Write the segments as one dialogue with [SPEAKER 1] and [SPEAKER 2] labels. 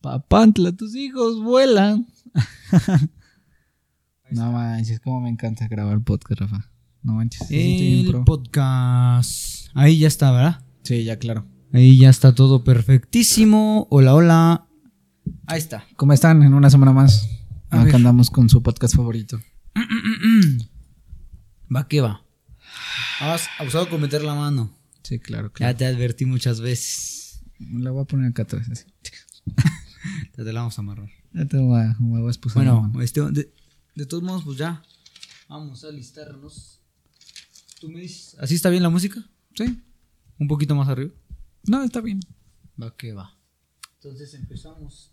[SPEAKER 1] Papantla, tus hijos vuelan. no manches, como me encanta grabar podcast, Rafa. No manches.
[SPEAKER 2] El
[SPEAKER 1] pro.
[SPEAKER 2] podcast. Ahí ya está, ¿verdad?
[SPEAKER 1] Sí, ya claro.
[SPEAKER 2] Ahí ya está todo perfectísimo. Hola, hola. Ahí está.
[SPEAKER 1] ¿Cómo están? En una semana más.
[SPEAKER 2] A
[SPEAKER 1] Acá
[SPEAKER 2] ver.
[SPEAKER 1] andamos con su podcast favorito.
[SPEAKER 2] Va que va. Has abusado con meter la mano.
[SPEAKER 1] Sí, claro,
[SPEAKER 2] Ya
[SPEAKER 1] claro.
[SPEAKER 2] te advertí muchas veces.
[SPEAKER 1] La voy a poner acá atrás. Así.
[SPEAKER 2] Ya te la vamos a amarrar.
[SPEAKER 1] Ya te voy a, voy a expulsar
[SPEAKER 2] Bueno, este, de, de todos modos, pues ya. Vamos a alistarnos. ¿Tú me dices? ¿Así está bien la música?
[SPEAKER 1] Sí.
[SPEAKER 2] Un poquito más arriba.
[SPEAKER 1] No, está bien.
[SPEAKER 2] Va que va. Entonces empezamos.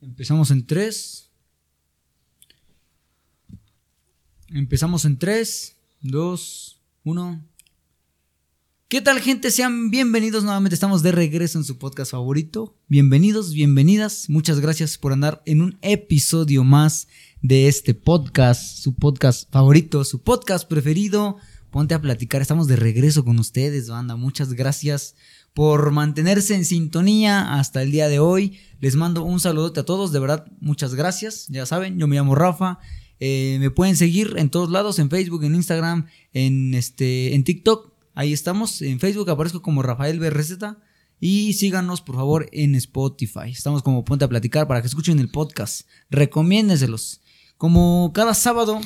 [SPEAKER 2] Empezamos en 3. Empezamos en 3, 2, 1. ¿Qué tal gente? Sean bienvenidos nuevamente. Estamos de regreso en su podcast favorito. Bienvenidos, bienvenidas. Muchas gracias por andar en un episodio más de este podcast. Su podcast favorito, su podcast preferido. Ponte a platicar. Estamos de regreso con ustedes, banda. Muchas gracias por mantenerse en sintonía hasta el día de hoy. Les mando un saludote a todos, de verdad, muchas gracias. Ya saben, yo me llamo Rafa. Eh, me pueden seguir en todos lados, en Facebook, en Instagram, en este, en TikTok. Ahí estamos. En Facebook aparezco como Rafael BRZ. Y síganos, por favor, en Spotify. Estamos como Ponte a Platicar para que escuchen el podcast. Recomiéndenselos. Como cada sábado,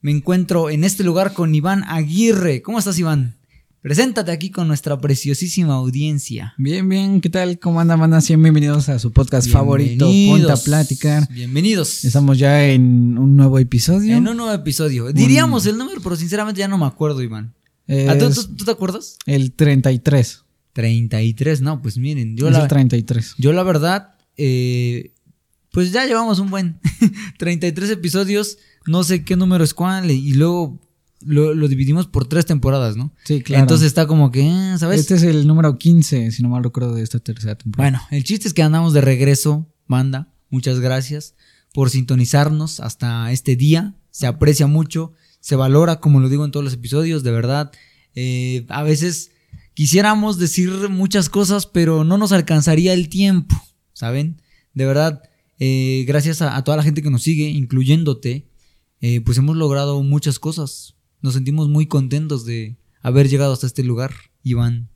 [SPEAKER 2] me encuentro en este lugar con Iván Aguirre. ¿Cómo estás, Iván? Preséntate aquí con nuestra preciosísima audiencia.
[SPEAKER 1] Bien, bien. ¿Qué tal? ¿Cómo andan? Sean bienvenidos a su podcast favorito. Ponte a platicar.
[SPEAKER 2] Bienvenidos.
[SPEAKER 1] Estamos ya en un nuevo episodio.
[SPEAKER 2] En un nuevo episodio. Diríamos el número, pero sinceramente ya no me acuerdo, Iván. ¿Ah, ¿Tú,
[SPEAKER 1] Es
[SPEAKER 2] tú- tú te acuerdas?
[SPEAKER 1] el 33.
[SPEAKER 2] 33, no, pues miren, yo
[SPEAKER 1] es
[SPEAKER 2] la,
[SPEAKER 1] el 33.
[SPEAKER 2] yo la verdad, eh, pues ya llevamos un buen 33 episodios, no sé qué número es cuál, y luego lo, lo dividimos por tres temporadas, ¿no?
[SPEAKER 1] Sí, claro.
[SPEAKER 2] Entonces está como que, eh, ¿sabes?
[SPEAKER 1] este es el número 15, si no mal recuerdo, de esta tercera temporada.
[SPEAKER 2] Bueno, el chiste es que andamos de regreso, banda. Muchas gracias por sintonizarnos hasta este día. Se aprecia mucho, se valora, como lo digo en todos los episodios, de verdad. Eh, a veces quisiéramos decir muchas cosas, pero no nos alcanzaría el tiempo, ¿saben? De verdad, eh, gracias a, toda la gente que nos sigue, incluyéndote, eh, pues hemos logrado muchas cosas. Nos sentimos muy contentos de haber llegado hasta este lugar, Iván.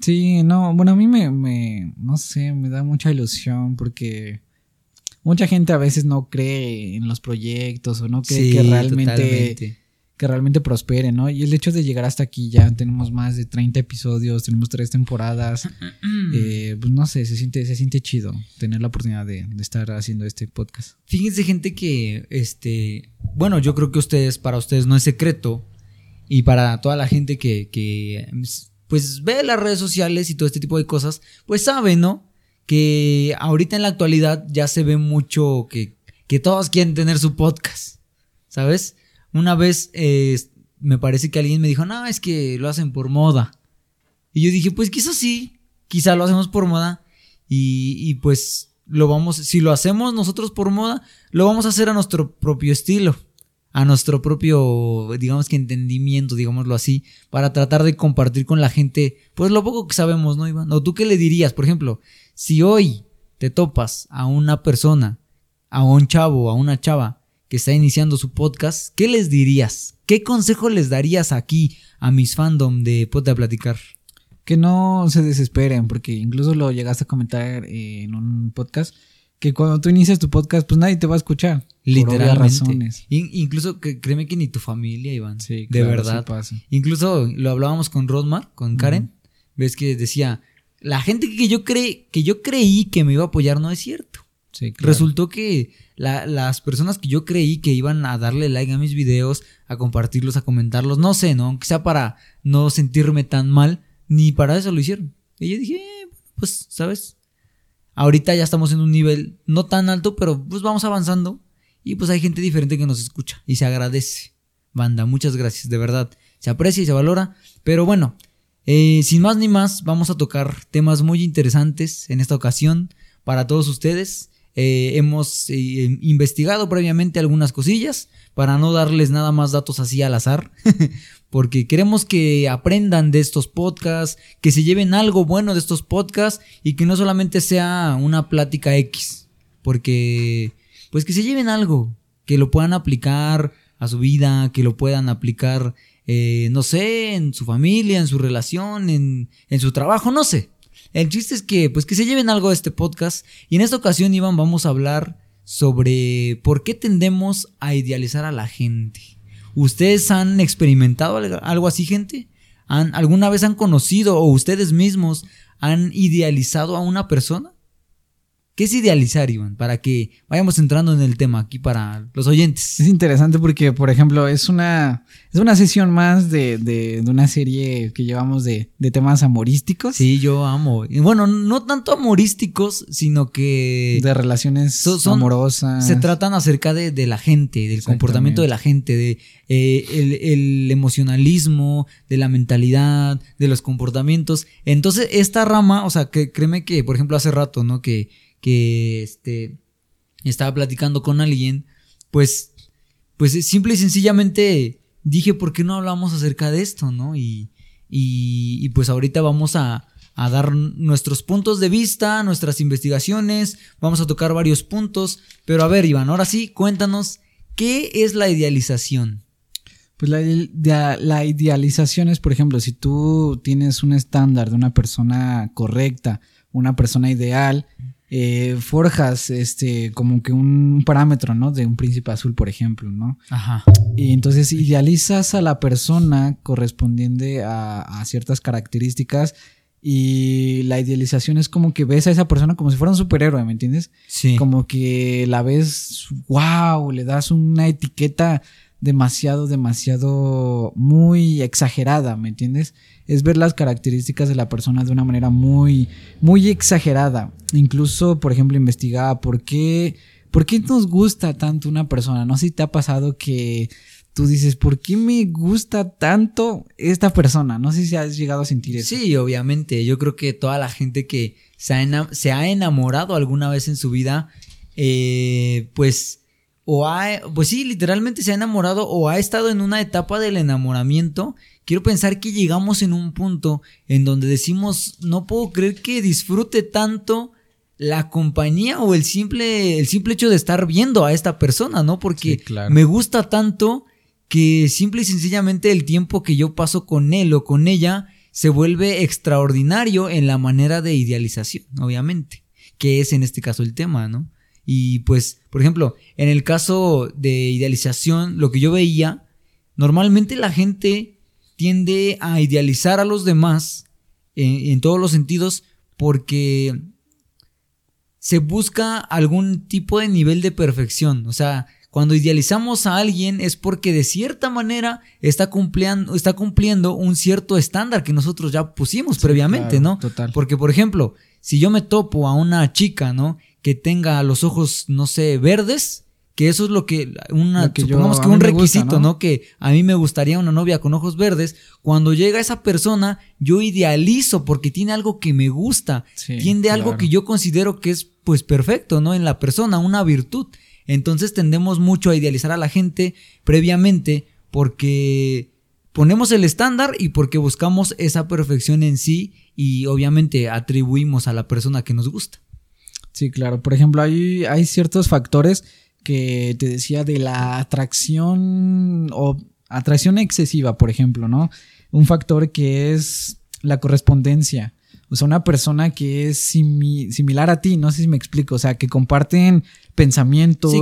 [SPEAKER 1] Sí, no, bueno, a mí me, no sé, me da mucha ilusión porque mucha gente a veces no cree en los proyectos o no cree
[SPEAKER 2] Sí,
[SPEAKER 1] que realmente,
[SPEAKER 2] totalmente.
[SPEAKER 1] que realmente prospere, ¿no? Y el hecho de llegar hasta aquí ya tenemos más de 30 episodios, tenemos tres temporadas, eh, pues no sé, se siente, se siente chido tener la oportunidad de, de estar haciendo este podcast.
[SPEAKER 2] Fíjense, gente, que este. Bueno, yo creo que ustedes, para ustedes no es secreto. Y para toda la gente que, que pues ve las redes sociales y todo este tipo de cosas, pues sabe, ¿no? Que ahorita en la actualidad ya se ve mucho que, que todos quieren tener su podcast. ¿Sabes? Una vez me parece que alguien me dijo, no, es que lo hacen por moda. Y yo dije, pues quizás sí, quizá lo hacemos por moda. Y, y pues lo vamos, si lo hacemos nosotros por moda, lo vamos a hacer a nuestro propio estilo, a nuestro propio, digamos que entendimiento, digámoslo así, para tratar de compartir con la gente, pues lo poco que sabemos, ¿no, Iván? ¿O tú qué le dirías? Por ejemplo, si hoy te topas a una persona, a un chavo, a una chava que está iniciando su podcast, ¿qué les dirías? ¿Qué consejo les darías aquí a mis fandom de Ponte a Platicar?
[SPEAKER 1] Que no se desesperen, porque incluso lo llegaste a comentar eh, en un podcast, que cuando tú inicias tu podcast, pues nadie te va a escuchar.
[SPEAKER 2] Literalmente.
[SPEAKER 1] razones.
[SPEAKER 2] In- incluso que, créeme que ni tu familia, Iván.
[SPEAKER 1] Sí,
[SPEAKER 2] de
[SPEAKER 1] claro,
[SPEAKER 2] verdad.
[SPEAKER 1] sí pasa.
[SPEAKER 2] Incluso lo hablábamos con Rosmar, con Karen. Ves que decía, la gente que yo, cre que yo creí que me iba a apoyar no es cierto.
[SPEAKER 1] Sí, claro.
[SPEAKER 2] Resultó que la- las personas que yo creí que iban a darle like a mis videos, a compartirlos, a comentarlos, no sé, ¿no? Aunque sea para no sentirme tan mal, ni para eso lo hicieron. Y yo dije, eh, pues, ¿sabes? Ahorita ya estamos en un nivel no tan alto, pero pues vamos avanzando. Y pues hay gente diferente que nos escucha y se agradece. Banda, muchas gracias, de verdad. Se aprecia y se valora. Pero bueno, eh, sin más ni más, vamos a tocar temas muy interesantes en esta ocasión para todos ustedes. eh, hemos eh, investigado previamente algunas cosillas para no darles nada más datos así al azar, porque queremos que aprendan de estos podcasts, que se lleven algo bueno de estos podcasts y que no solamente sea una plática X, porque pues que se lleven algo, que lo puedan aplicar a su vida, que lo puedan aplicar, eh, no sé, en su familia, en su relación, en, en su trabajo, no sé. El chiste es que, pues, que se lleven algo de este podcast. Y en esta ocasión, Iván, vamos a hablar sobre por qué tendemos a idealizar a la gente. ¿Ustedes han experimentado algo así, gente? ¿Han, ¿Alguna vez han conocido o ustedes mismos han idealizado a una persona? ¿Qué es idealizar, Iván? Para que vayamos entrando en el tema aquí para los oyentes.
[SPEAKER 1] Es interesante porque, por ejemplo, es una, es una sesión más de, de, de una serie que llevamos de, de, temas amorísticos.
[SPEAKER 2] Sí, yo amo. Bueno, no tanto amorísticos, sino que...
[SPEAKER 1] De relaciones amorosas.
[SPEAKER 2] Se tratan acerca de, de la gente, del comportamiento de la gente, de eh, el, el emocionalismo, de la mentalidad, de los comportamientos. Entonces, esta rama, o sea, que créeme que, por ejemplo, hace rato, ¿no? Que que este, estaba platicando con alguien, pues, pues simple y sencillamente dije, ¿por qué no hablamos acerca de esto, no? Y, y, pues ahorita vamos a, a dar nuestros puntos de vista, nuestras investigaciones, vamos a tocar varios puntos, pero a ver, Iván, ahora sí, cuéntanos, ¿qué es la idealización?
[SPEAKER 1] Pues la, la, idealización es, por ejemplo, si tú tienes un estándar de una persona correcta, una persona ideal, eh, forjas este como que un parámetro, ¿no? De un príncipe azul, por ejemplo, ¿no? Ajá. Y entonces idealizas a la persona correspondiente a, ciertas características y la idealización es como que ves a esa persona como si fuera un superhéroe, ¿me entiendes? Sí. Como que la ves, wow, le das una etiqueta demasiado, demasiado, muy exagerada, ¿me entiendes? Es ver las características de la persona de una manera muy, muy exagerada. Incluso, por ejemplo, investigaba por qué, por qué nos gusta tanto una persona. No sé si te ha pasado que tú dices, ¿por qué me gusta tanto esta persona? No sé si has llegado a sentir eso.
[SPEAKER 2] Sí, obviamente. Yo creo que toda la gente que se ha, enamorado alguna vez en su vida, eh, pues o ha, pues sí, literalmente se ha enamorado o ha estado en una etapa del enamoramiento, quiero pensar que llegamos en un punto en donde decimos, no puedo creer que disfrute tanto la compañía o el simple, el simple hecho de estar viendo a esta persona, ¿no? Porque me gusta tanto que simple y sencillamente el tiempo que yo paso con él o con ella se vuelve extraordinario en la manera de idealización, obviamente, que es en este caso el tema, ¿no? Y pues, por ejemplo, en el caso de idealización, lo que yo veía, normalmente la gente tiende a idealizar a los demás en, todos los sentidos porque se busca algún tipo de nivel de perfección. O sea, cuando idealizamos a alguien es porque de cierta manera está cumpliendo, está cumpliendo un cierto estándar que nosotros ya pusimos previamente, ¿no? Total. Porque, por ejemplo, si yo me topo a una chica, ¿no? Que tenga los ojos, no sé, verdes, que eso es lo que, una, supongamos que un requisito, ¿no? Que a mí me gustaría una novia con ojos verdes. Cuando llega esa persona, yo idealizo porque tiene algo que me gusta, tiene algo que yo considero que es, pues, perfecto, ¿no? En la persona, una virtud. Entonces tendemos mucho a idealizar a la gente previamente porque ponemos el estándar y porque buscamos esa perfección en sí y obviamente atribuimos a la persona que nos gusta.
[SPEAKER 1] Sí, claro. Por ejemplo, hay, hay ciertos factores que te decía de la atracción o atracción excesiva, por ejemplo, ¿no? Un factor que es la correspondencia. O sea, una persona que es similar a ti, no sé si me explico, o sea, que comparten pensamientos,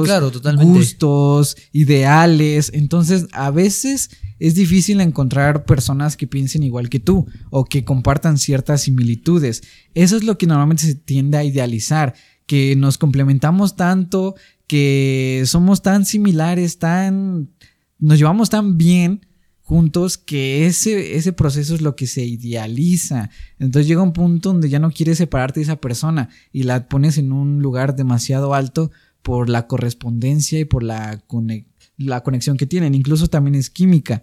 [SPEAKER 1] gustos, ideales. Entonces, a veces es difícil encontrar personas que piensen igual que tú o que compartan ciertas similitudes. Eso es lo que normalmente se tiende a idealizar, que nos complementamos tanto, que somos tan similares, tan nos llevamos tan bien juntos que ese, ese proceso es lo que se idealiza. Entonces llega un punto donde ya no quieres separarte de esa persona y la pones en un lugar demasiado alto por la correspondencia y por la conexión la conexión que tienen. Incluso también es química.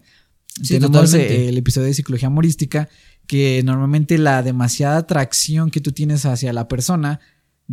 [SPEAKER 1] Sí, Tenemos el episodio de psicología humorística que normalmente la demasiada atracción que tú tienes hacia la persona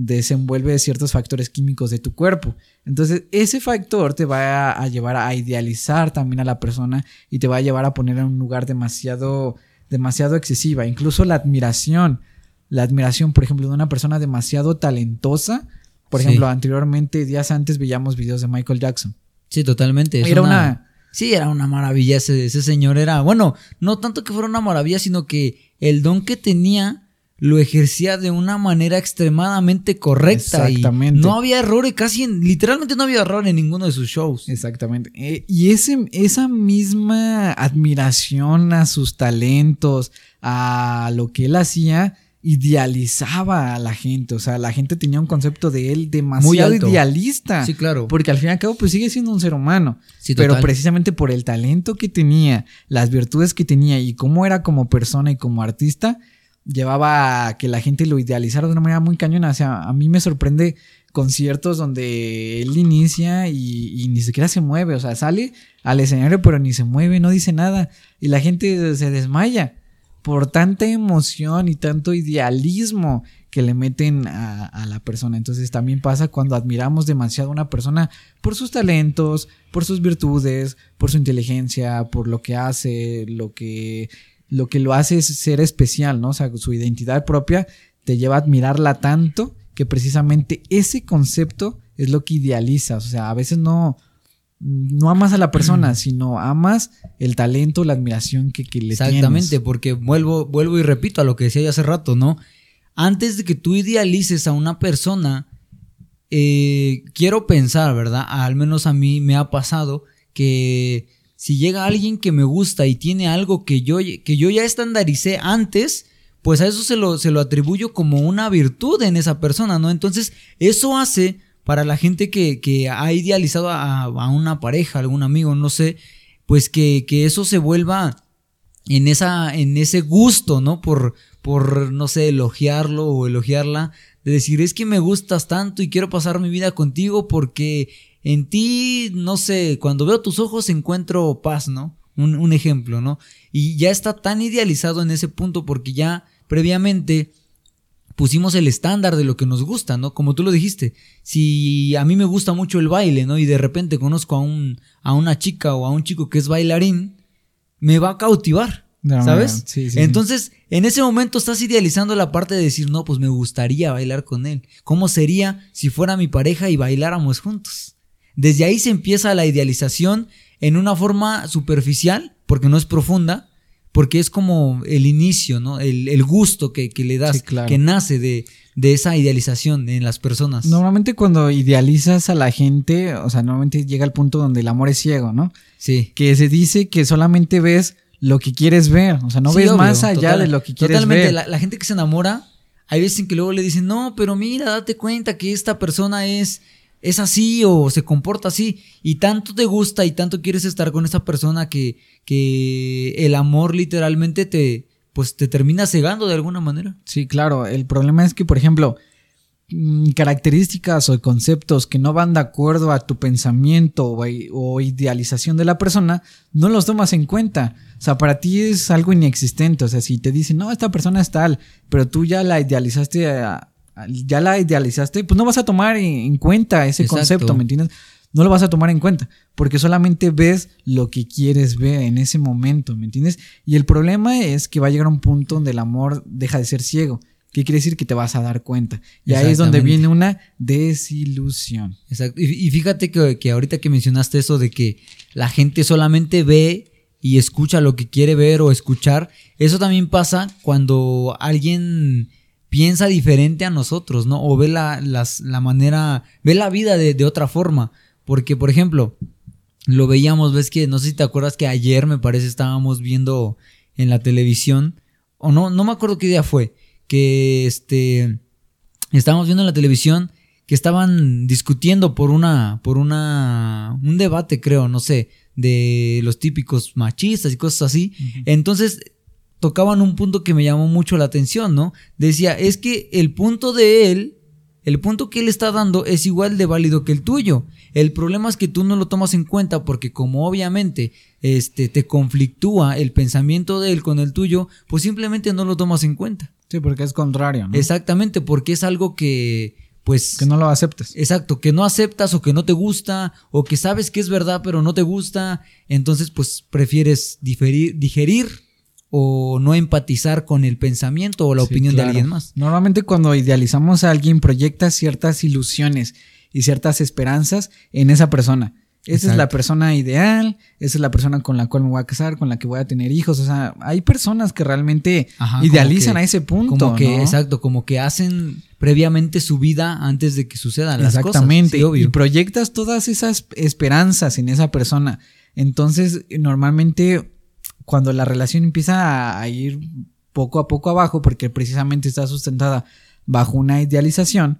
[SPEAKER 1] desenvuelve ciertos factores químicos de tu cuerpo. Entonces, ese factor te va a, llevar a idealizar también a la persona y te va a llevar a poner en un lugar demasiado, demasiado excesiva. Incluso la admiración, la admiración, por ejemplo, de una persona demasiado talentosa. Por ejemplo, anteriormente, días antes, veíamos videos de Michael Jackson.
[SPEAKER 2] Sí, totalmente.
[SPEAKER 1] era una,
[SPEAKER 2] Sí, era una maravilla ese, ese señor. Era, bueno, no tanto que fuera una maravilla, sino que el don que tenía lo ejercía de una manera extremadamente correcta. Exactamente. Y no había errores, casi, literalmente no había error en ninguno de sus shows.
[SPEAKER 1] Exactamente. Eh, y ese, esa misma admiración a sus talentos, a lo que él hacía, idealizaba a la gente. O sea, la gente tenía un concepto de él demasiado idealista.
[SPEAKER 2] Sí, claro.
[SPEAKER 1] Porque al fin y al cabo, pues sigue siendo un ser humano. Sí, pero precisamente por el talento que tenía, las virtudes que tenía y cómo era como persona y como artista, llevaba a que la gente lo idealizara de una manera muy cañona. O sea, a mí me sorprende conciertos donde él inicia y, ni siquiera se mueve. O sea, sale al escenario, pero ni se mueve, no dice nada. Y la gente se desmaya por tanta emoción y tanto idealismo que le meten a, la persona. Entonces también pasa cuando admiramos demasiado a una persona por sus talentos, por sus virtudes, por su inteligencia, por lo que hace, lo que lo que lo hace es ser especial, ¿no? O sea, su identidad propia te lleva a admirarla tanto que precisamente ese concepto es lo que idealizas. O sea, a veces no, no amas a la persona, sino amas el talento, la admiración que, que le
[SPEAKER 2] Exactamente, porque vuelvo, vuelvo y repito a lo que decía ya hace rato, ¿no? Antes de que tú idealices a una persona, eh, quiero pensar, ¿verdad? Al menos a mí me ha pasado que si llega alguien que me gusta y tiene algo que yo, que yo ya estandaricé antes, pues a eso se lo, se lo atribuyo como una virtud en esa persona, ¿no? Entonces, eso hace para la gente que, ha idealizado a, una pareja, algún amigo, no sé, pues que, eso se vuelva en, esa, en ese gusto, ¿no? Por, por, no sé, elogiarlo o elogiarla, de decir, es que me gustas tanto y quiero pasar mi vida contigo porque en ti, no sé, cuando veo tus ojos encuentro paz, ¿no? Un, un ejemplo, ¿no? Y ya está tan idealizado en ese punto porque ya previamente pusimos el estándar de lo que nos gusta, ¿no? Como tú lo dijiste, si a mí me gusta mucho el baile, ¿no? Y de repente conozco a, un, a una chica o a un chico que es bailarín, me va a cautivar, ¿sabes? Sí, sí, Entonces, en ese momento estás idealizando la parte de decir, no, pues me gustaría bailar con él. ¿Cómo sería si fuera mi pareja y bailáramos juntos? Desde ahí se empieza la idealización en una forma superficial, porque no es profunda, porque es como el inicio, ¿no? El, gusto que, le das, que nace de, de, esa idealización en las personas.
[SPEAKER 1] Normalmente cuando idealizas a la gente, o sea, normalmente llega el punto donde el amor es ciego, ¿no?
[SPEAKER 2] Sí.
[SPEAKER 1] Que se dice que solamente ves lo que quieres ver, o sea, no ves más allá de lo que quieres ver. Totalmente,
[SPEAKER 2] la, la, gente que se enamora, hay veces en que luego le dicen, no, pero mira, date cuenta que esta persona es es así o se comporta así y tanto te gusta y tanto quieres estar con esa persona que, que el amor literalmente te pues te termina cegando de alguna manera.
[SPEAKER 1] Sí, claro, el problema es que por ejemplo, mm, características o conceptos que no van de acuerdo a tu pensamiento o, idealización de la persona, no los tomas en cuenta. O sea, para ti es algo inexistente. O sea, si te dicen, no, esta persona es tal, pero tú ya la idealizaste a, ya la idealizaste, pues no vas a tomar en cuenta ese concepto, ¿me entiendes? No lo vas a tomar en cuenta, porque solamente ves lo que quieres ver en ese momento, ¿me entiendes? Y el problema es que va a llegar un punto donde el amor deja de ser ciego. ¿Qué quiere decir? Que te vas a dar cuenta. Y ahí es donde viene una desilusión.
[SPEAKER 2] Exacto. Y, fíjate que, que ahorita que mencionaste eso de que la gente solamente ve y escucha lo que quiere ver o escuchar, eso también pasa cuando alguien piensa diferente a nosotros, ¿no? O ve la, la manera, ve la vida de, otra forma. Porque, por ejemplo, lo veíamos, ves que, no sé si te acuerdas que ayer me parece estábamos viendo en la televisión, o no, no me acuerdo qué día fue, que este, estábamos viendo en la televisión que estaban discutiendo por una, por una, un debate creo, no sé, de los típicos machistas y cosas así. Entonces, tocaban un punto que me llamó mucho la atención, ¿no? Decía, es que el punto de él, el punto que él está dando es igual de válido que el tuyo. El problema es que tú no lo tomas en cuenta porque como obviamente este, te conflictúa el pensamiento de él con el tuyo, pues simplemente no lo tomas en cuenta.
[SPEAKER 1] Sí, porque es contrario, ¿no?
[SPEAKER 2] Exactamente, porque es algo que pues...
[SPEAKER 1] Que no lo aceptas.
[SPEAKER 2] Exacto, que no aceptas o que no te gusta o que sabes que es verdad pero no te gusta, entonces pues prefieres diferir, digerir o no empatizar con el pensamiento o la
[SPEAKER 1] Sí,
[SPEAKER 2] opinión
[SPEAKER 1] claro.
[SPEAKER 2] de alguien más.
[SPEAKER 1] Normalmente cuando idealizamos a alguien proyectas ciertas ilusiones y ciertas esperanzas en esa persona. Esa es la persona ideal, esa es la persona con la cual me voy a casar, con la que voy a tener hijos. O sea, hay personas que realmente
[SPEAKER 2] Ajá,
[SPEAKER 1] idealizan
[SPEAKER 2] que-
[SPEAKER 1] a ese punto.
[SPEAKER 2] Como que,
[SPEAKER 1] ¿no?
[SPEAKER 2] exacto, como que hacen previamente su vida antes de que sucedan las cosas.
[SPEAKER 1] Exactamente.
[SPEAKER 2] Sí, obvio.
[SPEAKER 1] Y proyectas todas esas esperanzas en esa persona. Entonces, normalmente, cuando la relación empieza a, ir poco a poco abajo, porque precisamente está sustentada bajo una idealización,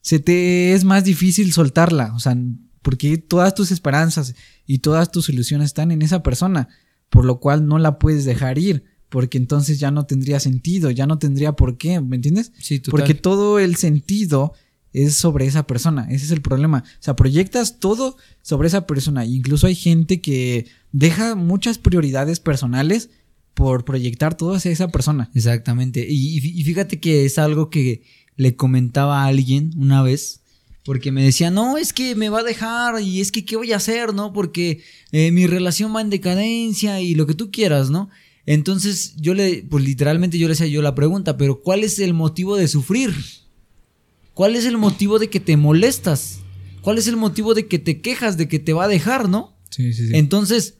[SPEAKER 1] se te es más difícil soltarla. O sea, porque todas tus esperanzas y todas tus ilusiones están en esa persona, por lo cual no la puedes dejar ir, porque entonces ya no tendría sentido, ya no tendría por qué, ¿me entiendes?
[SPEAKER 2] Sí, total.
[SPEAKER 1] Porque todo el sentido es sobre esa persona. Ese es el problema. O sea, proyectas todo sobre esa persona. Incluso hay gente que deja muchas prioridades personales por proyectar todo hacia esa persona.
[SPEAKER 2] Exactamente. Y, fíjate que es algo que le comentaba a alguien una vez. Porque me decía, no, es que me va a dejar y es que qué voy a hacer, ¿no? Porque eh, mi relación va en decadencia y lo que tú quieras, ¿no? Entonces yo le, pues literalmente yo le hacía yo la pregunta, pero ¿cuál es el motivo de sufrir? ¿Cuál es el motivo de que te molestas? ¿Cuál es el motivo de que te quejas de que te va a dejar, no?
[SPEAKER 1] Sí, sí,
[SPEAKER 2] Entonces,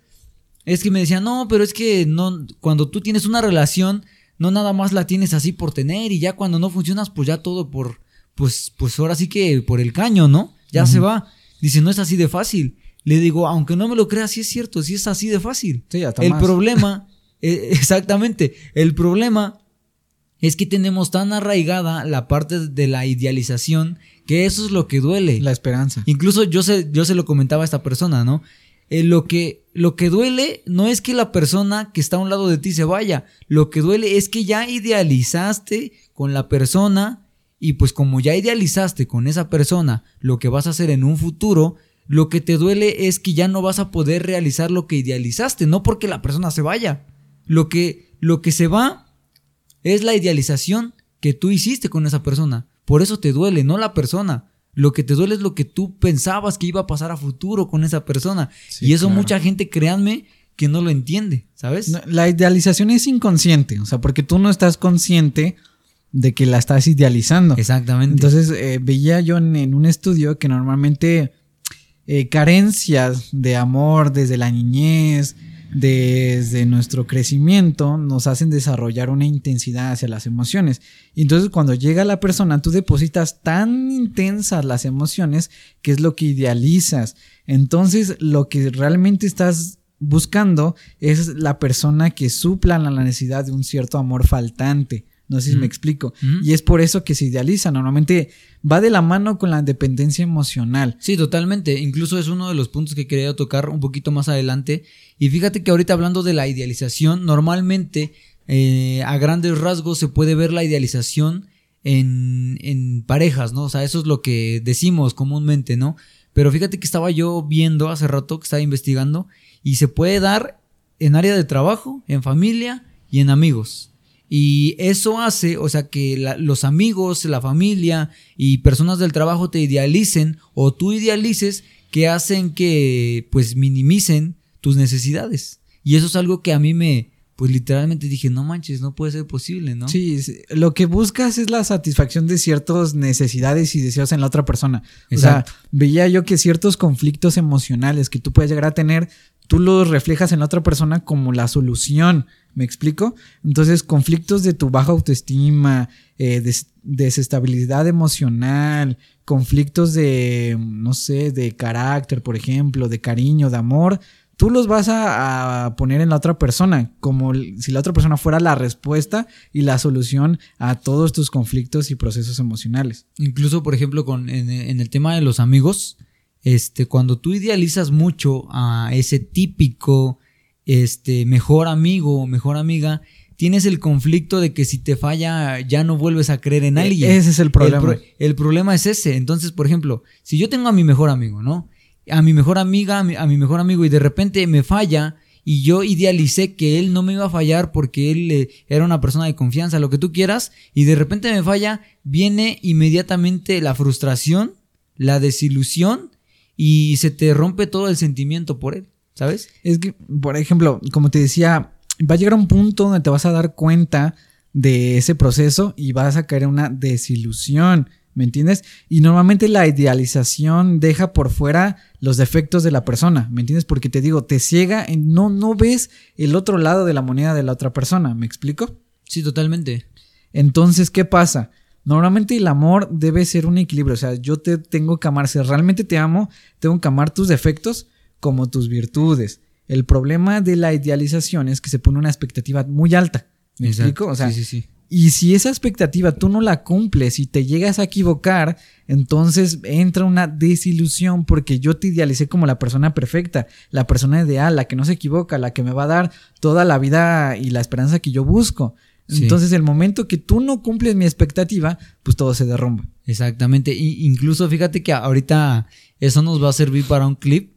[SPEAKER 2] es que me decía, no, pero es que no, cuando tú tienes una relación, no nada más la tienes así por tener y ya cuando no funcionas, pues ya todo por, pues, pues ahora sí que por el caño, ¿no? Ya se va. Dice, no es así de fácil. Le digo, aunque no me lo creas, sí es cierto, sí es así de fácil.
[SPEAKER 1] Sí, hasta
[SPEAKER 2] el
[SPEAKER 1] más.
[SPEAKER 2] problema, eh, exactamente, el problema es que tenemos tan arraigada la parte de la idealización que eso es lo que duele.
[SPEAKER 1] La esperanza.
[SPEAKER 2] Incluso yo se, yo se lo comentaba a esta persona, ¿no? Eh, lo, que, lo que duele no es que la persona que está a un lado de ti se vaya, lo que duele es que ya idealizaste con la persona y pues como ya idealizaste con esa persona lo que vas a hacer en un futuro, lo que te duele es que ya no vas a poder realizar lo que idealizaste, no porque la persona se vaya. Lo que, lo que se va es la idealización que tú hiciste con esa persona. Por eso te duele, no la persona. Lo que te duele es lo que tú pensabas que iba a pasar a futuro con esa persona.
[SPEAKER 1] Sí,
[SPEAKER 2] y eso
[SPEAKER 1] claro.
[SPEAKER 2] mucha gente, créanme, que no lo entiende, ¿sabes?
[SPEAKER 1] No, La idealización es inconsciente. O sea, porque tú no estás consciente de que la estás idealizando.
[SPEAKER 2] Exactamente.
[SPEAKER 1] Entonces, eh, veía yo en, en un estudio que normalmente eh, carencias de amor desde la niñez, desde nuestro crecimiento, nos hacen desarrollar una intensidad hacia las emociones. Entonces, cuando llega la persona, tú depositas tan intensas las emociones que es lo que idealizas. Entonces, lo que realmente estás buscando es la persona que supla la necesidad de un cierto amor faltante. No sé si
[SPEAKER 2] Mm.
[SPEAKER 1] me explico.
[SPEAKER 2] Mm.
[SPEAKER 1] Y es por eso que se idealiza. Normalmente va de la mano con la dependencia emocional.
[SPEAKER 2] Sí, totalmente. Incluso es uno de los puntos que quería tocar un poquito más adelante. Y fíjate que ahorita hablando de la idealización, normalmente eh, a grandes rasgos se puede ver la idealización en, en parejas, ¿no? O sea, eso es lo que decimos comúnmente, ¿no? Pero fíjate que estaba yo viendo hace rato, que estaba investigando, y se puede dar en área de trabajo, en familia y en amigos. Y eso hace, o sea, que la- los amigos, la familia y personas del trabajo te idealicen o tú idealices que hacen que pues minimicen tus necesidades. Y eso es algo que a mí me, pues literalmente dije, no manches, no puede ser posible, ¿no?
[SPEAKER 1] Sí, lo que buscas es la satisfacción de ciertas necesidades y deseos en la otra persona. O sea, veía yo que ciertos conflictos emocionales que tú puedes llegar a tener, tú los reflejas en la otra persona como la solución. ¿Me explico? Entonces, conflictos de tu baja autoestima, eh, des- desestabilidad emocional, conflictos de, no sé, de carácter, por ejemplo, de cariño, de amor, tú los vas a, poner en la otra persona, como si la otra persona fuera la respuesta y la solución a todos tus conflictos y procesos emocionales.
[SPEAKER 2] Incluso, por ejemplo, con, en, en el tema de los amigos, este, cuando tú idealizas mucho a ese típico, este, mejor amigo o mejor amiga, tienes el conflicto de que si te falla ya no vuelves a creer en
[SPEAKER 1] E-
[SPEAKER 2] alguien.
[SPEAKER 1] ese es el problema.
[SPEAKER 2] pro- el problema es ese. Entonces, por ejemplo, si yo tengo a mi mejor amigo, ¿no? A mi mejor amiga, a mi, a mi mejor amigo y de repente me falla y yo idealicé que él no me iba a fallar porque él eh, era una persona de confianza, lo que tú quieras, y de repente me falla, viene inmediatamente la frustración, la desilusión y se te rompe todo el sentimiento por él, ¿sabes?
[SPEAKER 1] Es que, por ejemplo, como te decía, va a llegar un punto donde te vas a dar cuenta de ese proceso y vas a caer en una desilusión. ¿Me entiendes? Y normalmente la idealización deja por fuera los defectos de la persona, ¿me entiendes? Porque te digo, te ciega, en, no, no ves el otro lado de la moneda de la otra persona, ¿me explico?
[SPEAKER 2] Sí, totalmente.
[SPEAKER 1] Entonces, ¿qué pasa? Normalmente el amor debe ser un equilibrio, o sea, yo te tengo que amar, si realmente te amo, tengo que amar tus defectos como tus virtudes. El problema de la idealización es que se pone una expectativa muy alta. ¿Me explico? O sea,
[SPEAKER 2] sí, sí, sí.
[SPEAKER 1] Y si esa expectativa tú no la cumples y te llegas a equivocar, entonces entra una desilusión porque yo te idealicé como la persona perfecta, la persona ideal, la que no se equivoca, la que me va a dar toda la vida y la esperanza que yo busco. Entonces, el momento que tú no cumples mi expectativa, pues todo se derrumba.
[SPEAKER 2] Exactamente. Y incluso fíjate que ahorita eso nos va a servir para un clip.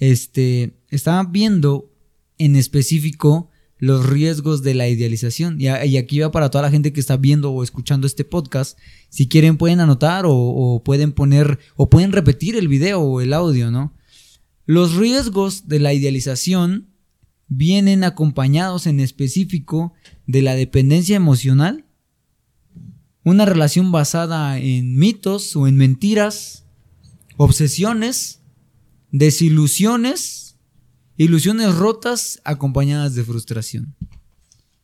[SPEAKER 2] Este, estaba viendo en específico los riesgos de la idealización. Y, aquí va para toda la gente que está viendo o escuchando este podcast. Si quieren pueden anotar o, pueden poner o pueden repetir el video o el audio, ¿no? Los riesgos de la idealización vienen acompañados en específico de la dependencia emocional, una relación basada en mitos o en mentiras, obsesiones, desilusiones, Ilusiones rotas acompañadas de frustración.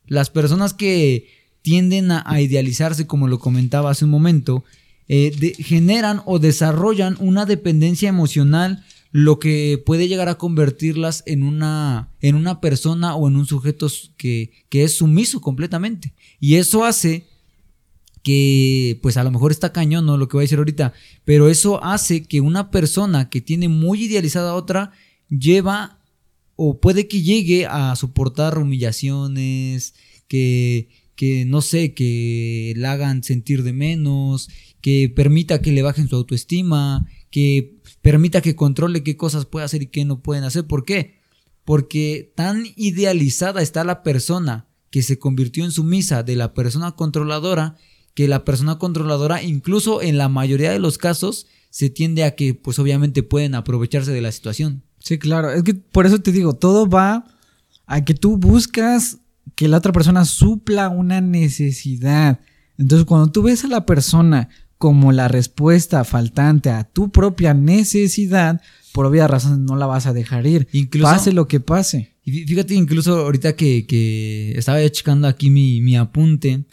[SPEAKER 2] Las personas que tienden a, idealizarse, como lo comentaba hace un momento, eh, generan o desarrollan una dependencia emocional, lo que puede llegar a convertirlas en una, en una persona o en un sujeto que, que es sumiso completamente. Y eso hace que, pues a lo mejor está cañón, ¿no? Lo que voy a decir ahorita, pero eso hace que una persona que tiene muy idealizada a otra lleva o puede que llegue a soportar humillaciones, que, que no sé, que la hagan sentir de menos, que permita que le bajen su autoestima, que permita que controle qué cosas puede hacer y qué no pueden hacer. ¿Por qué? Porque tan idealizada está la persona que se convirtió en sumisa de la persona controladora, que la persona controladora, incluso en la mayoría de los casos, se tiende a que, pues obviamente pueden aprovecharse de la situación.
[SPEAKER 1] Sí, claro. Es que por eso te digo, todo va a que tú buscas que la otra persona supla una necesidad. Entonces, cuando tú ves a la persona como la respuesta faltante a tu propia necesidad, por obvia razón no la vas a dejar ir. Incluso, pase lo que pase.
[SPEAKER 2] Y fíjate, incluso ahorita que, que estaba ya checando aquí mi, mi apunte,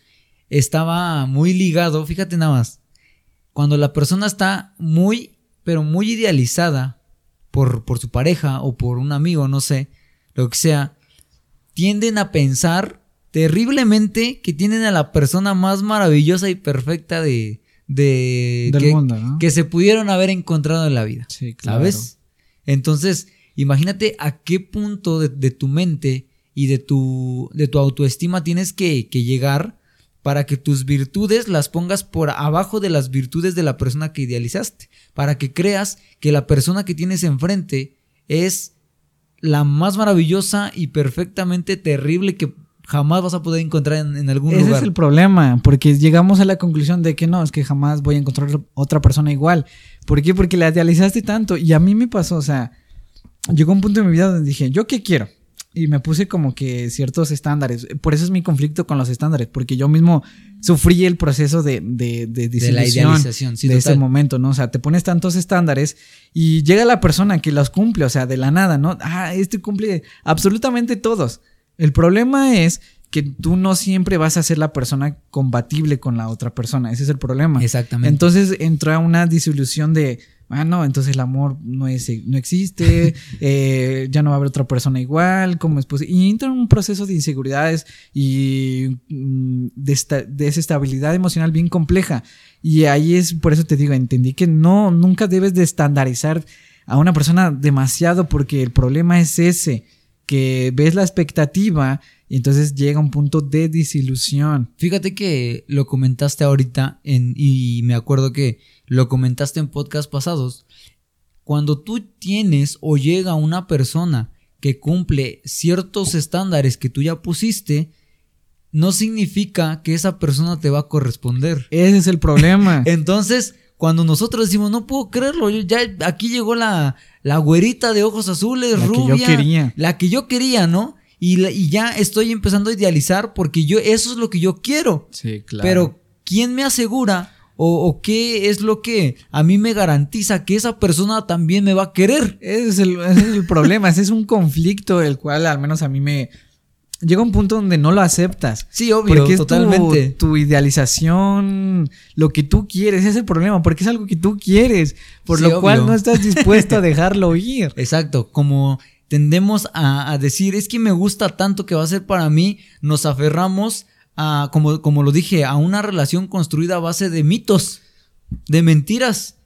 [SPEAKER 2] estaba muy ligado, fíjate nada más, cuando la persona está muy, pero muy idealizada por, por su pareja o por un amigo, no sé, lo que sea, tienden a pensar terriblemente que tienen a la persona más maravillosa y perfecta de, de
[SPEAKER 1] Del
[SPEAKER 2] que,
[SPEAKER 1] mundo, ¿no?
[SPEAKER 2] que se pudieron haber encontrado en la vida.
[SPEAKER 1] Sí, claro.
[SPEAKER 2] ¿Sabes? Entonces, imagínate a qué punto de, de tu mente y de tu, de tu autoestima tienes que, que llegar para que tus virtudes las pongas por abajo de las virtudes de la persona que idealizaste, para que creas que la persona que tienes enfrente es la más maravillosa y perfectamente terrible que jamás vas a poder encontrar en, algún
[SPEAKER 1] Ese
[SPEAKER 2] lugar.
[SPEAKER 1] es el problema, porque llegamos a la conclusión de que no, es que jamás voy a encontrar otra persona igual. ¿Por qué? Porque la idealizaste tanto. Y a mí me pasó, o sea, llegó un punto en mi vida donde dije, ¿yo qué quiero? Y me puse como que ciertos estándares. Por eso es mi conflicto con los estándares, porque yo mismo sufrí el proceso de, de, de,
[SPEAKER 2] de la
[SPEAKER 1] desilusión
[SPEAKER 2] idealización, sí,
[SPEAKER 1] de ese momento, ¿no? O sea, te pones tantos estándares y llega la persona que los cumple, o sea, de la nada, ¿no? Ah, este cumple absolutamente todos. El problema es que tú no siempre vas a ser la persona compatible con la otra persona. Ese es el problema.
[SPEAKER 2] Exactamente.
[SPEAKER 1] Entonces entra una disilusión de, ah, no, entonces el amor no, es, no existe, eh, ya no va a haber otra persona igual, ¿cómo es posible? Y entra en un proceso de inseguridades y mm, de esta- desestabilidad emocional bien compleja. Y ahí es, por eso te digo, entendí que no, nunca debes de estandarizar a una persona demasiado porque el problema es ese, que ves la expectativa y entonces llega un punto de desilusión.
[SPEAKER 2] Fíjate que lo comentaste ahorita en, y me acuerdo que lo comentaste en podcast pasados. Cuando tú tienes o llega una persona que cumple ciertos estándares que tú ya pusiste, no significa que esa persona te va a corresponder.
[SPEAKER 1] Ese es el problema.
[SPEAKER 2] Entonces, cuando nosotros decimos, no puedo creerlo, ya aquí llegó la, la güerita de ojos azules,
[SPEAKER 1] la
[SPEAKER 2] rubia.
[SPEAKER 1] Que yo quería.
[SPEAKER 2] La que yo quería, ¿no? Y, y, ya estoy empezando a idealizar porque yo, eso es lo que yo quiero.
[SPEAKER 1] Sí, claro.
[SPEAKER 2] Pero, ¿quién me asegura o, qué es lo que a mí me garantiza que esa persona también me va a querer?
[SPEAKER 1] Ese es el, ese es el problema, ese es un conflicto el cual al menos a mí me, llega un punto donde no lo aceptas.
[SPEAKER 2] Sí, obvio,
[SPEAKER 1] porque es
[SPEAKER 2] totalmente.
[SPEAKER 1] Tu, tu, idealización, lo que tú quieres, ese es el problema, porque es algo que tú quieres, por
[SPEAKER 2] Sí,
[SPEAKER 1] lo cual no estás dispuesto a dejarlo ir.
[SPEAKER 2] Exacto, como tendemos a, a decir, es que me gusta tanto que va a ser para mí, nos aferramos como, como lo dije, a una relación construida a base de mitos, de mentiras.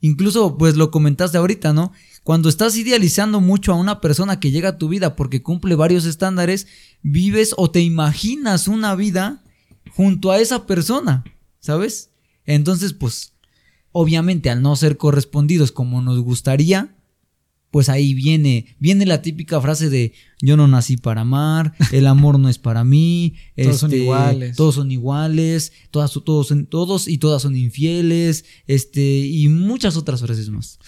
[SPEAKER 2] Incluso, pues lo comentaste ahorita, ¿no? Cuando estás idealizando mucho a una persona que llega a tu vida porque cumple varios estándares, vives o te imaginas una vida junto a esa persona, ¿sabes? Entonces, pues, obviamente al no ser correspondidos como nos gustaría, pues ahí viene, viene la típica frase de yo no nací para amar, el amor no es para mí,
[SPEAKER 1] Todos son
[SPEAKER 2] este,
[SPEAKER 1] iguales.
[SPEAKER 2] todos son iguales, todas, todos, todos y todas son infieles, este, y muchas otras frases más.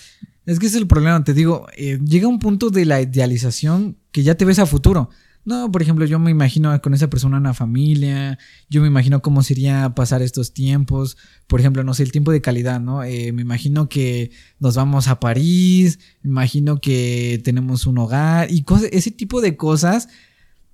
[SPEAKER 1] Es que ese es el problema, te digo, eh, llega un punto de la idealización que ya te ves a futuro. No, por ejemplo, yo me imagino con esa persona una familia, yo me imagino cómo sería pasar estos tiempos, por ejemplo, no sé, el tiempo de calidad, ¿no? Eh, me imagino que nos vamos a París, me imagino que tenemos un hogar y ese tipo de cosas,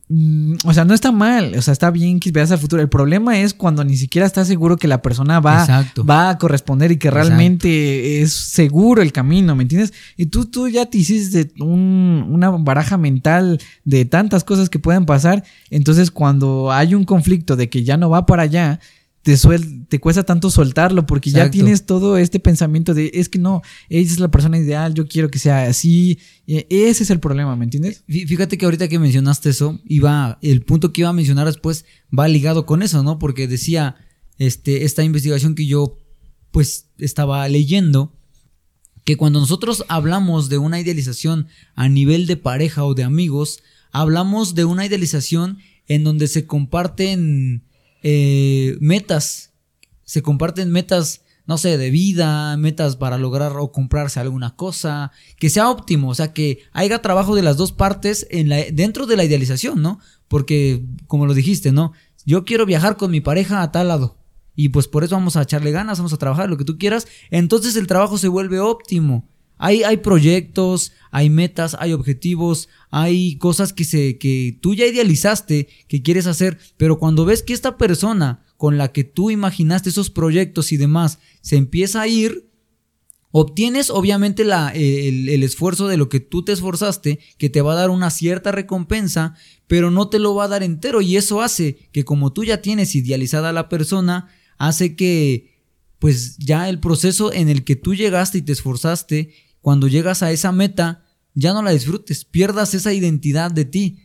[SPEAKER 1] mm, o sea, no está mal, o sea, está bien que veas a futuro. El problema es cuando ni siquiera estás seguro que la persona va,
[SPEAKER 2] Exacto.
[SPEAKER 1] va a corresponder y que
[SPEAKER 2] Exacto.
[SPEAKER 1] realmente es seguro el camino, ¿me entiendes? Y tú, tú ya te hiciste un- una baraja mental de tantas cosas que pueden pasar, entonces cuando hay un conflicto de que ya no va para allá, te, suel- te cuesta tanto soltarlo porque ya tienes todo este pensamiento de es que no, ella es la persona ideal, yo quiero que sea así. E- Ese es el problema, ¿me entiendes?
[SPEAKER 2] Fí- Fíjate que ahorita que mencionaste eso, iba, el punto que iba a mencionar después va ligado con eso, ¿no? Porque decía, este, esta investigación que yo, pues, estaba leyendo, que cuando nosotros hablamos de una idealización a nivel de pareja o de amigos, hablamos de una idealización en donde se comparten eh, metas, se comparten metas, no sé, de vida, metas para lograr o comprarse alguna cosa, que sea óptimo, o sea, que haya trabajo de las dos partes en la, dentro de la idealización, ¿no? Porque, como lo dijiste, ¿no? Yo quiero viajar con mi pareja a tal lado. Y pues por eso vamos a echarle ganas, vamos a trabajar, lo que tú quieras. Entonces el trabajo se vuelve óptimo. Hay, proyectos, hay metas, hay objetivos, hay cosas que, se, que tú ya idealizaste, que quieres hacer, pero cuando ves que esta persona con la que tú imaginaste esos proyectos y demás se empieza a ir, obtienes obviamente la, eh, el, el esfuerzo de lo que tú te esforzaste, que te va a dar una cierta recompensa, pero no te lo va a dar entero. Y eso hace que como tú ya tienes idealizada a la persona, hace que pues ya el proceso en el que tú llegaste y te esforzaste, cuando llegas a esa meta, ya no la disfrutes, pierdas esa identidad de ti.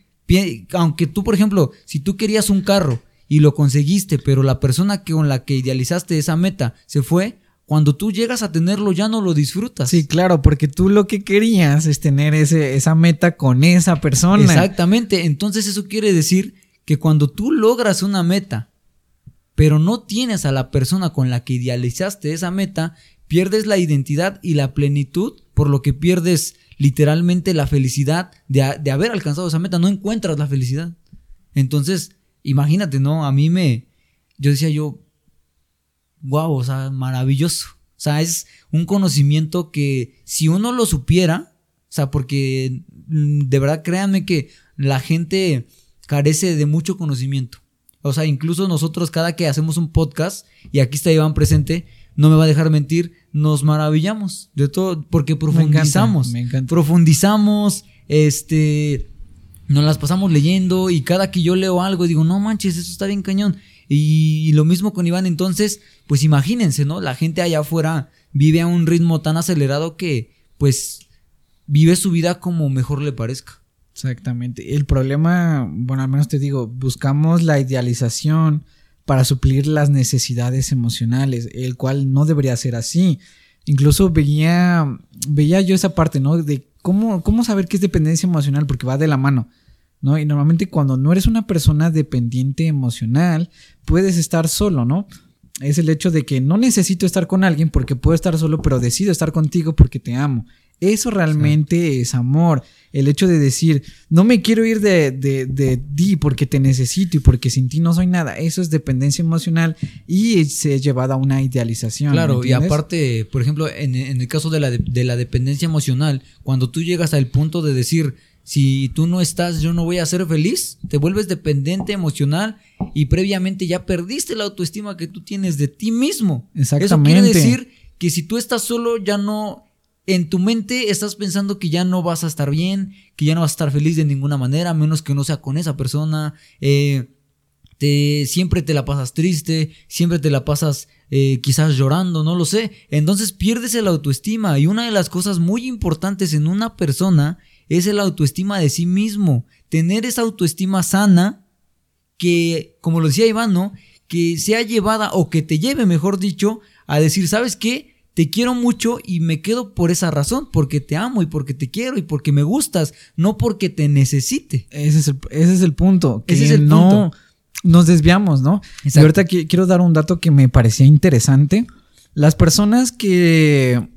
[SPEAKER 2] Aunque tú, por ejemplo, si tú querías un carro y lo conseguiste, pero la persona que con la que idealizaste esa meta se fue, cuando tú llegas a tenerlo ya no lo disfrutas.
[SPEAKER 1] Sí, claro, porque tú lo que querías es tener ese, esa meta con esa persona.
[SPEAKER 2] Exactamente. Entonces eso quiere decir que cuando tú logras una meta, pero no tienes a la persona con la que idealizaste esa meta, pierdes la identidad y la plenitud, por lo que pierdes literalmente la felicidad de, de haber alcanzado esa meta. No encuentras la felicidad. Entonces, imagínate, ¿no? A mí me... Yo decía yo, wow, o sea, maravilloso. O sea, es un conocimiento que si uno lo supiera, o sea, porque mm, de verdad créanme que la gente carece de mucho conocimiento. O sea, incluso nosotros cada que hacemos un podcast, y aquí está Iván presente, no me va a dejar mentir, nos maravillamos de todo, porque profundizamos.
[SPEAKER 1] me encanta.
[SPEAKER 2] Profundizamos, este, nos las pasamos leyendo y cada que yo leo algo digo, no manches, eso está bien cañón. Y, y lo mismo con Iván, entonces, pues imagínense, ¿no? La gente allá afuera vive a un ritmo tan acelerado que, pues, vive su vida como mejor le parezca.
[SPEAKER 1] Exactamente. El problema, bueno, al menos te digo, buscamos la idealización para suplir las necesidades emocionales, el cual no debería ser así. Incluso veía, veía yo esa parte, ¿no? De ¿cómo, ¿cómo saber qué es dependencia emocional? Porque va de la mano. ¿no? Y normalmente cuando no eres una persona dependiente emocional, puedes estar solo, ¿no? Es el hecho de que no necesito estar con alguien porque puedo estar solo, pero decido estar contigo porque te amo. Eso realmente es amor. El hecho de decir, no me quiero ir de, de, de, ti porque te necesito y porque sin ti no soy nada. Eso es dependencia emocional y se ha llevado a una idealización.
[SPEAKER 2] Claro, y aparte, por ejemplo, en, en el caso de la, de la dependencia emocional, cuando tú llegas al punto de decir, si tú no estás, yo no voy a ser feliz. Te vuelves dependiente emocional y previamente ya perdiste la autoestima que tú tienes de ti mismo. Exactamente. Eso quiere decir que si tú estás solo, ya no. En tu mente estás pensando que ya no vas a estar bien, que ya no vas a estar feliz de ninguna manera, a menos que no sea con esa persona. Eh, te, siempre te la pasas triste, siempre te la pasas eh, quizás llorando, no lo sé. Entonces pierdes el autoestima. Y una de las cosas muy importantes en una persona es el autoestima de sí mismo. Tener esa autoestima sana que, como lo decía Iván. Que sea llevada o que te lleve, mejor dicho, a decir, ¿sabes qué? Te quiero mucho y me quedo por esa razón, porque te amo y porque te quiero y porque me gustas, no porque te necesite.
[SPEAKER 1] Ese es el, ese es el punto. Que ese es el no Nos desviamos, ¿no? Y ahorita quiero dar un dato que me parecía interesante. Las personas que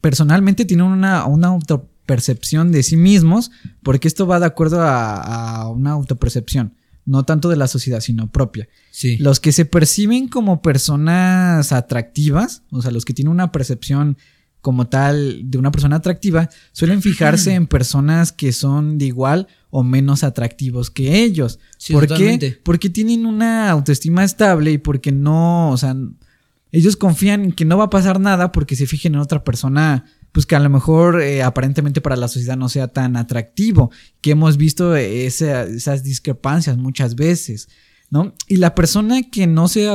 [SPEAKER 1] personalmente tienen una, una auto percepción de sí mismos, porque esto va de acuerdo a, una autopercepción, no tanto de la sociedad, sino propia. Sí. Los que se perciben como personas atractivas, o sea, los que tienen una percepción como tal de una persona atractiva, suelen fijarse en personas que son de igual o menos atractivos que ellos. ¿Por qué? Porque tienen una autoestima estable y porque no, o sea, ellos confían en que no va a pasar nada porque se fijen en otra persona pues que a lo mejor eh, aparentemente para la sociedad no sea tan atractivo, que hemos visto esas discrepancias muchas veces, ¿no? Y la persona que no se,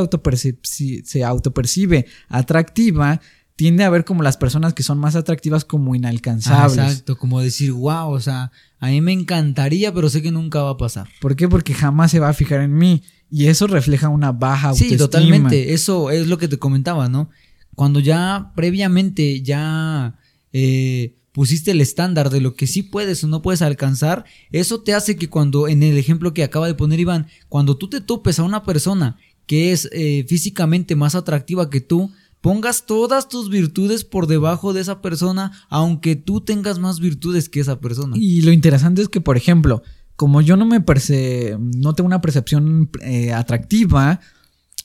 [SPEAKER 1] se autopercibe atractiva, tiende a ver como las personas que son más atractivas como inalcanzables.
[SPEAKER 2] exacto, como decir, wow, o sea, a mí me encantaría, pero sé que nunca va a pasar.
[SPEAKER 1] ¿Por qué? Porque jamás se va a fijar en mí. Y eso refleja una baja
[SPEAKER 2] autoestima. Sí, totalmente. Eso es lo que te comentaba, ¿no? Cuando ya previamente ya eh, pusiste el estándar de lo que sí puedes o no puedes alcanzar, eso te hace que cuando, en el ejemplo que acaba de poner Iván, cuando tú te topes a una persona que es eh, físicamente más atractiva que tú, pongas todas tus virtudes por debajo de esa persona, aunque tú tengas más virtudes que esa persona.
[SPEAKER 1] Y lo interesante es que, por ejemplo, como yo no me perce no tengo una percepción eh, atractiva,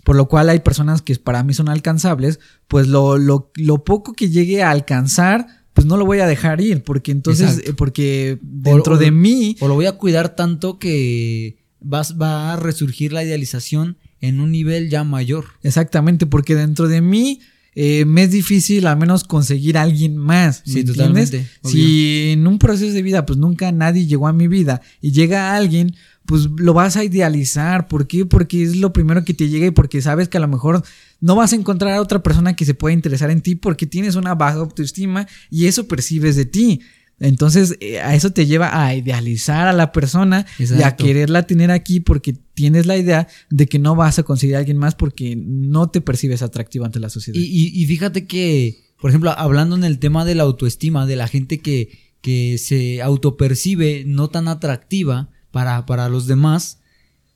[SPEAKER 1] por lo cual hay personas que para mí son alcanzables, pues lo, lo, lo poco que llegue a alcanzar, pues no lo voy a dejar ir, porque entonces, eh, porque dentro de mí...
[SPEAKER 2] O lo voy a cuidar tanto que vas, va a resurgir la idealización en un nivel ya mayor.
[SPEAKER 1] Exactamente, porque dentro de mí... Eh, me es difícil al menos conseguir a alguien más. sí, totalmente. Si en un proceso de vida, pues nunca nadie llegó a mi vida y llega alguien, pues lo vas a idealizar. ¿Por qué? Porque es lo primero que te llega y porque sabes que a lo mejor no vas a encontrar a otra persona que se pueda interesar en ti porque tienes una baja autoestima y eso percibes de ti. Entonces, eh, a eso te lleva a idealizar a la persona y a quererla tener aquí porque tienes la idea de que no vas a conseguir a alguien más porque no te percibes atractivo ante la sociedad.
[SPEAKER 2] Y, y, fíjate que, por ejemplo, hablando en el tema de la autoestima, de la gente que, que se autopercibe no tan atractiva, para, los demás,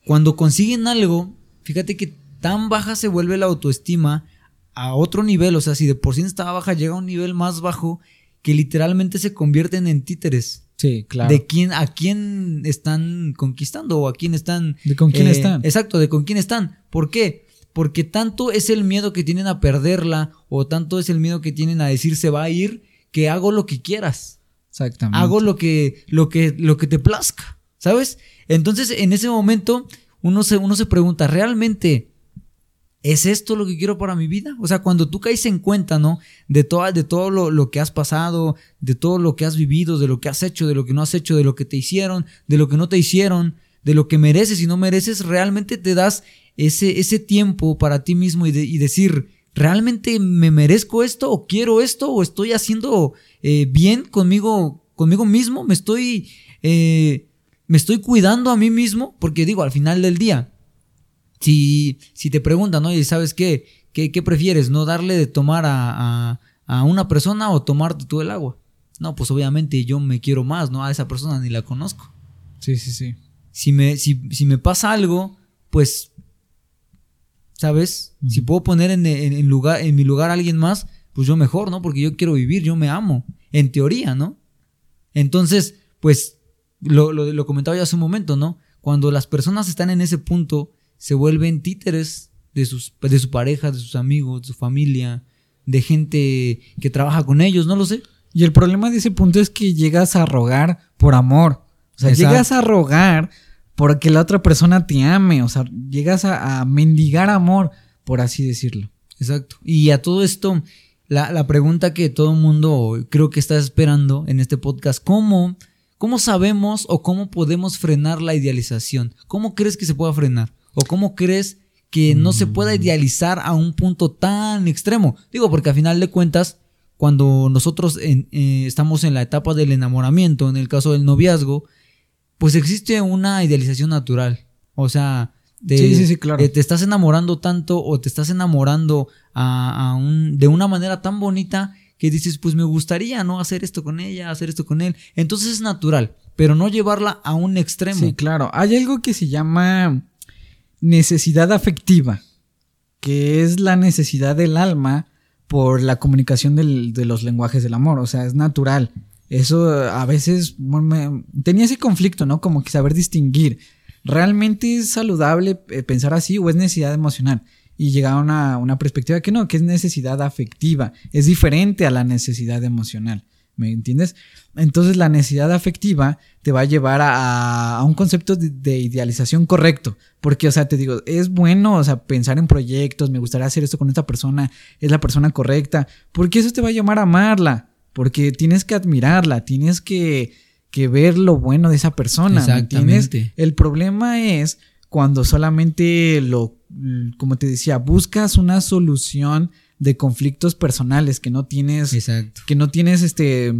[SPEAKER 2] cuando consiguen algo, fíjate que tan baja se vuelve la autoestima a otro nivel, o sea, si de por sí estaba baja, llega a un nivel más bajo que literalmente se convierten en títeres.
[SPEAKER 1] Sí, claro.
[SPEAKER 2] De quién, a quién están conquistando o a quién están.
[SPEAKER 1] De con quién eh, están.
[SPEAKER 2] Exacto, de con quién están. ¿Por qué? Porque tanto es el miedo que tienen a perderla o tanto es el miedo que tienen a decir se va a ir que hago lo que quieras.
[SPEAKER 1] Exactamente.
[SPEAKER 2] Hago lo que, lo que, lo que te plazca. ¿Sabes? Entonces, en ese momento, uno se, uno se pregunta, ¿realmente es esto lo que quiero para mi vida? O sea, cuando tú caes en cuenta, ¿no? De, todo, de todo lo, lo, que has pasado, de todo lo que has vivido, de lo que has hecho, de lo que no has hecho, de lo que te hicieron, de lo que no te hicieron, de lo que mereces y no mereces, realmente te das ese, ese tiempo para ti mismo y, y decir, ¿realmente me merezco esto o quiero esto o estoy haciendo eh, bien conmigo, conmigo mismo? ¿Me estoy... Eh, me estoy cuidando a mí mismo, porque digo, al final del día, si, si te preguntan, oye, ¿sabes qué? qué? ¿Qué, prefieres? ¿No darle de tomar a, a, una persona o tomarte tú el agua? no, pues obviamente yo me quiero más, ¿no? A esa persona ni la conozco.
[SPEAKER 1] Sí, sí, sí.
[SPEAKER 2] Si me, si, si me pasa algo, pues, ¿sabes? Si puedo poner en, en, lugar, en mi lugar a alguien más, pues yo mejor, ¿no? Porque yo quiero vivir, yo me amo, en teoría, ¿no? Entonces, pues, lo, lo, lo comentaba ya hace un momento, ¿no? Cuando las personas están en ese punto, se vuelven títeres de, sus, de su pareja, de sus amigos, de su familia, de gente que trabaja con ellos, no lo sé.
[SPEAKER 1] Y el problema de ese punto es que llegas a rogar por amor. O sea, llegas a rogar porque la otra persona te ame. O sea, llegas a, mendigar amor, por así decirlo.
[SPEAKER 2] Exacto. Y a todo esto, la, la pregunta que todo el mundo creo que está esperando en este podcast, ¿cómo, ¿cómo sabemos o cómo podemos frenar la idealización? ¿Cómo crees que se pueda frenar? ¿O cómo crees que no se pueda mm. idealizar a un punto tan extremo? Digo, porque a final de cuentas, cuando nosotros eh, estamos en la etapa del enamoramiento, en el caso del noviazgo, pues existe una idealización natural. O sea,
[SPEAKER 1] sí, claro.
[SPEAKER 2] te estás enamorando tanto o te estás enamorando a, un, de una manera tan bonita que dices, pues me gustaría, ¿no? Hacer esto con ella, hacer esto con él. Entonces es natural, pero no llevarla a un extremo.
[SPEAKER 1] Sí, claro. Hay algo que se llama necesidad afectiva, que es la necesidad del alma por la comunicación de los lenguajes del amor, o sea, es natural. Eso a veces tenía ese conflicto, ¿no? Como que saber distinguir. ¿Realmente es saludable eh, pensar así o es necesidad emocional? Y llegar a una perspectiva que no, que es necesidad afectiva, es diferente a la necesidad emocional. ¿Me entiendes? Entonces la necesidad afectiva te va a llevar a, un concepto de, idealización correcto. Porque, o sea, te digo, es bueno, o sea, pensar en proyectos, me gustaría hacer esto con esta persona, es la persona correcta. Porque eso te va a llamar a amarla. Porque tienes que admirarla, tienes que, que ver lo bueno de esa persona. Exactamente. El problema es cuando solamente lo, como te decía, buscas una solución de conflictos personales que no tienes,
[SPEAKER 2] Exacto.
[SPEAKER 1] que no tienes este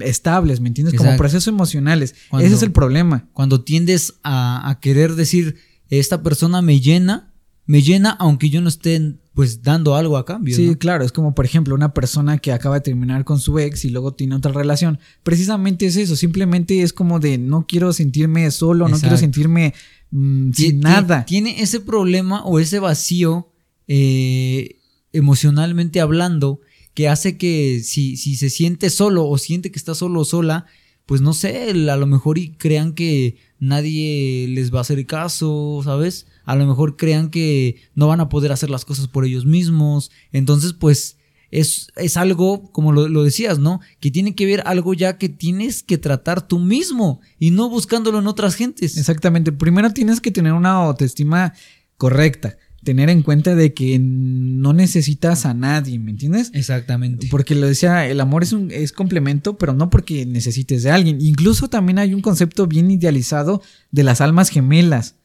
[SPEAKER 1] estables, ¿me entiendes? Como procesos emocionales. Ese es el problema.
[SPEAKER 2] Cuando tiendes a, querer decir, esta persona me llena, me llena aunque yo no esté pues dando algo a cambio.
[SPEAKER 1] Sí, claro, es como por ejemplo una persona que acaba de terminar con su ex y luego tiene otra relación. Precisamente es eso, simplemente es como de no quiero sentirme solo, no quiero sentirme mm, sin nada.
[SPEAKER 2] Tiene ese problema o ese vacío eh, emocionalmente hablando que hace que si, si se siente solo o siente que está solo o sola, pues no sé, a lo mejor y crean que nadie les va a hacer caso, ¿sabes? A lo mejor crean que no van a poder hacer las cosas por ellos mismos. Entonces, pues es, es algo, como lo, lo, decías, ¿no? Que tiene que ver algo ya que tienes que tratar tú mismo y no buscándolo en otras gentes.
[SPEAKER 1] Exactamente. Primero tienes que tener una autoestima correcta tener en cuenta de que no necesitas a nadie, ¿me entiendes?
[SPEAKER 2] Exactamente.
[SPEAKER 1] Porque lo decía, el amor es un es complemento, pero no porque necesites de alguien. Incluso también hay un concepto bien idealizado de las almas gemelas,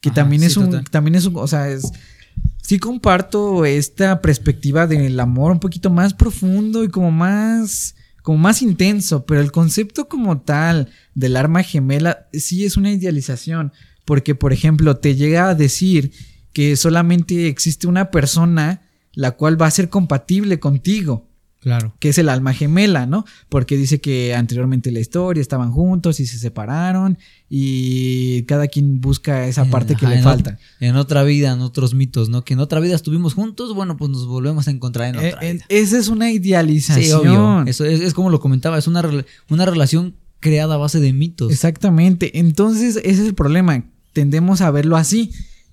[SPEAKER 1] que también es un también es un, o sea, es sí comparto esta perspectiva del amor un poquito más profundo y como más como más intenso, pero el concepto como tal del alma gemela sí es una idealización, porque por ejemplo, te llega a decir que solamente existe una persona la cual va a ser compatible contigo.
[SPEAKER 2] Claro.
[SPEAKER 1] Que es el alma gemela, ¿no? Porque dice que anteriormente en la historia estaban juntos y se separaron y cada quien busca esa parte que le falta.
[SPEAKER 2] en otra vida, en otros mitos, ¿no? Que en otra vida estuvimos juntos, bueno, pues nos volvemos a encontrar en otra.
[SPEAKER 1] vida. Esa es una idealización.
[SPEAKER 2] Eso es, como lo comentaba, es una, una relación creada a base de mitos.
[SPEAKER 1] Exactamente. Entonces, ese es el problema. Tendemos a verlo así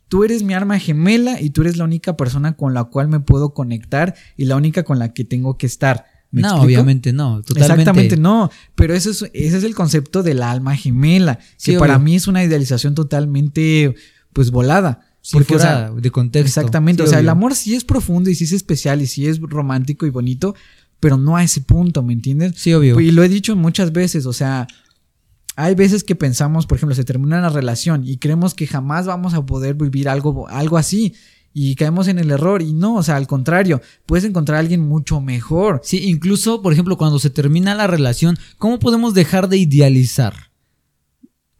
[SPEAKER 1] tú eres mi arma gemela y tú eres la única persona con la cual me puedo conectar y la única con la que tengo que estar.
[SPEAKER 2] no, obviamente no, totalmente.
[SPEAKER 1] Exactamente no, pero eso es, ese es el concepto del alma gemela, que para mí es una idealización totalmente pues volada.
[SPEAKER 2] porque, o sea, de contexto.
[SPEAKER 1] Exactamente, o sea, el amor sí es profundo y sí es especial y sí es romántico y bonito, pero no a ese punto, ¿me entiendes?
[SPEAKER 2] Sí, obvio.
[SPEAKER 1] Y lo he dicho muchas veces, o sea, hay veces que pensamos, por ejemplo, se termina una relación y creemos que jamás vamos a poder vivir algo, algo así y caemos en el error y no, o sea, al contrario, puedes encontrar a alguien mucho mejor.
[SPEAKER 2] Sí, incluso, por ejemplo, cuando se termina la relación, ¿cómo podemos dejar de idealizar?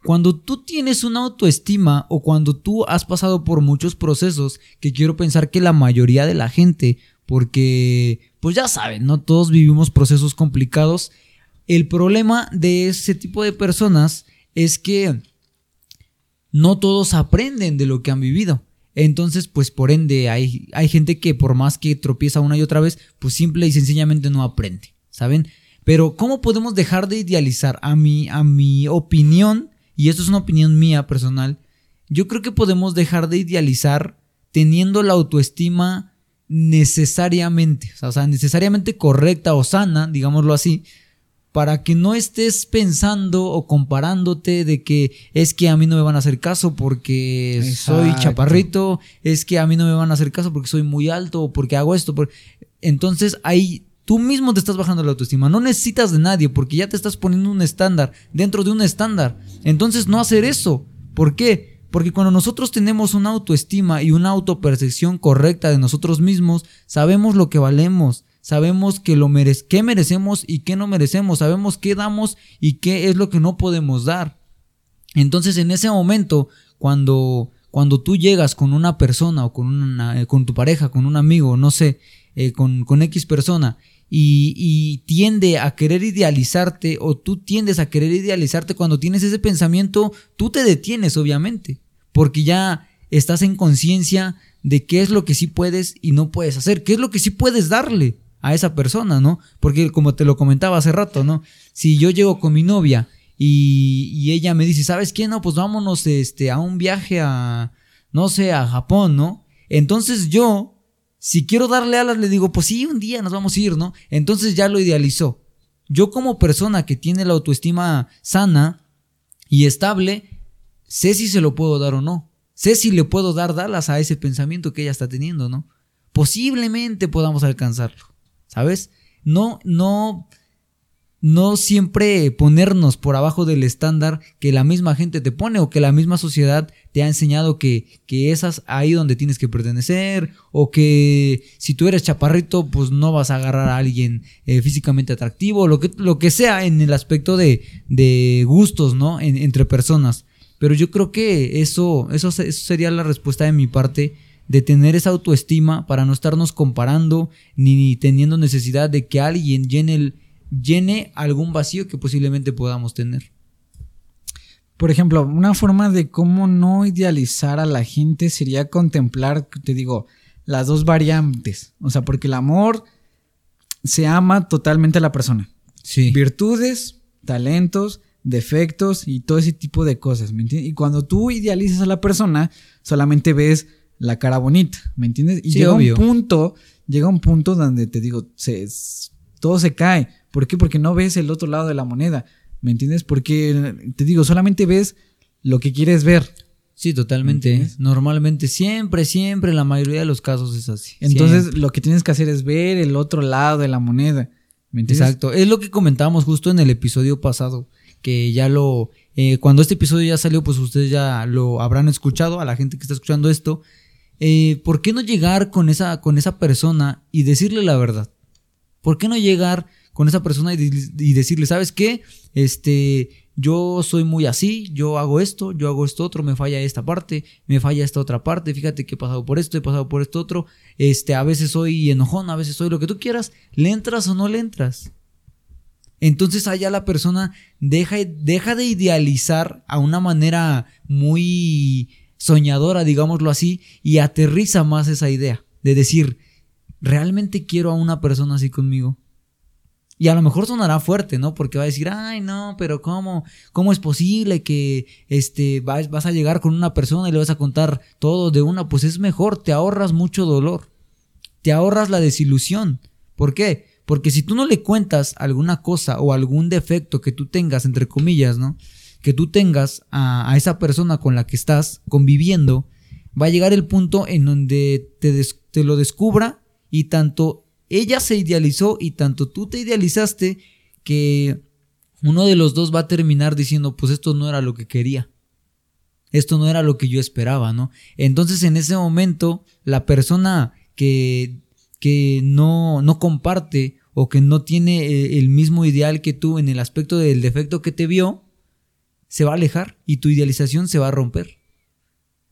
[SPEAKER 2] Cuando tú tienes una autoestima o cuando tú has pasado por muchos procesos, que quiero pensar que la mayoría de la gente, porque pues ya saben, ¿no? Todos vivimos procesos complicados. El problema de ese tipo de personas es que no todos aprenden de lo que han vivido. Entonces, pues por ende, hay, hay gente que por más que tropieza una y otra vez, pues simple y sencillamente no aprende, ¿saben? Pero ¿cómo podemos dejar de idealizar a mi, a mi opinión? Y esto es una opinión mía personal. Yo creo que podemos dejar de idealizar teniendo la autoestima necesariamente, o sea, necesariamente correcta o sana, digámoslo así, para que no estés pensando o comparándote de que es que a mí no me van a hacer caso porque soy chaparrito, es que a mí no me van a hacer caso porque soy muy alto o porque hago esto. Entonces ahí tú mismo te estás bajando la autoestima, no necesitas de nadie porque ya te estás poniendo un estándar dentro de un estándar. Entonces no hacer eso. ¿Por qué? Porque cuando nosotros tenemos una autoestima y una autopercepción correcta de nosotros mismos, sabemos lo que valemos, sabemos que lo qué merecemos y qué no merecemos, sabemos qué damos y qué es lo que no podemos dar. Entonces en ese momento, cuando, cuando tú llegas con una persona o con, una, eh, con tu pareja, con un amigo, no sé, eh, con, con X persona, y, y, tiende a querer idealizarte o tú tiendes a querer idealizarte cuando tienes ese pensamiento, tú te detienes obviamente, porque ya estás en conciencia de qué es lo que sí puedes y no puedes hacer, qué es lo que sí puedes darle a esa persona, ¿no? Porque como te lo comentaba hace rato, ¿no? Si yo llego con mi novia y, ella me dice, ¿sabes qué? No, pues vámonos este, a un viaje a, no sé, a Japón, ¿no? Entonces yo, si quiero darle alas, le digo, pues sí, un día nos vamos a ir, ¿no? Entonces ya lo idealizó. Yo como persona que tiene la autoestima sana y estable, sé si se lo puedo dar o no. Sé si le puedo dar alas a ese pensamiento que ella está teniendo, ¿no? Posiblemente podamos alcanzarlo. ¿Sabes? No, no, no siempre ponernos por abajo del estándar que la misma gente te pone o que la misma sociedad te ha enseñado que, que es ahí donde tienes que pertenecer o que si tú eres chaparrito pues no vas a agarrar a alguien eh, físicamente atractivo, lo que, lo que sea en el aspecto de, de gustos, ¿no? entre personas. Pero yo creo que eso, eso, eso sería la respuesta de mi parte de tener esa autoestima para no estarnos comparando ni teniendo necesidad de que alguien llene, llene algún vacío que posiblemente podamos tener.
[SPEAKER 1] Por ejemplo, una forma de cómo no idealizar a la gente sería contemplar, te digo, las dos variantes. O sea, porque el amor se ama totalmente a la persona.
[SPEAKER 2] Sí.
[SPEAKER 1] Virtudes, talentos, defectos y todo ese tipo de cosas. ¿me entiendes? Y cuando tú idealizas a la persona, solamente ves la cara bonita, ¿me entiendes? Y llega un punto, llega un punto donde te digo, se, todo se cae. ¿Por qué? Porque no ves el otro lado de la moneda, ¿me entiendes? Porque te digo, solamente ves lo que quieres ver.
[SPEAKER 2] Sí, totalmente. Normalmente, siempre, siempre, en la mayoría de los casos es así.
[SPEAKER 1] Entonces, lo que tienes que hacer es ver el otro lado de la moneda.
[SPEAKER 2] Exacto. Es lo que comentábamos justo en el episodio pasado. Que ya lo. Eh, cuando este episodio ya salió, pues ustedes ya lo habrán escuchado. A la gente que está escuchando esto. Eh, ¿por qué no llegar con esa, con esa persona y decirle la verdad? ¿Por qué no llegar con esa persona y, decirle, ¿sabes qué? Este, yo soy muy así, yo hago esto, yo hago esto otro, me falla esta parte, me falla esta otra parte, fíjate que he pasado por esto, he pasado por esto otro, este, a veces soy enojón, a veces soy lo que tú quieras, ¿le entras o no le entras? Entonces allá la persona deja, deja de idealizar a una manera muy soñadora, digámoslo así, y aterriza más esa idea de decir, ¿realmente quiero a una persona así conmigo? Y a lo mejor sonará fuerte, ¿no? Porque va a decir, ay, no, pero ¿cómo? ¿Cómo es posible que este, vas, vas a llegar con una persona y le vas a contar todo de una? Pues es mejor, te ahorras mucho dolor, te ahorras la desilusión. ¿Por qué? Porque si tú no le cuentas alguna cosa o algún defecto que tú tengas, entre comillas, ¿no? Que tú tengas a, esa persona con la que estás conviviendo, va a llegar el punto en donde te, te lo descubra y tanto ella se idealizó y tanto tú te idealizaste que uno de los dos va a terminar diciendo, pues esto no era lo que quería. Esto no era lo que yo esperaba, ¿no? Entonces en ese momento la persona que, que no, no comparte o que no tiene eh, el mismo ideal que tú en el aspecto del defecto que te vio, se va a alejar y tu idealización se va a romper.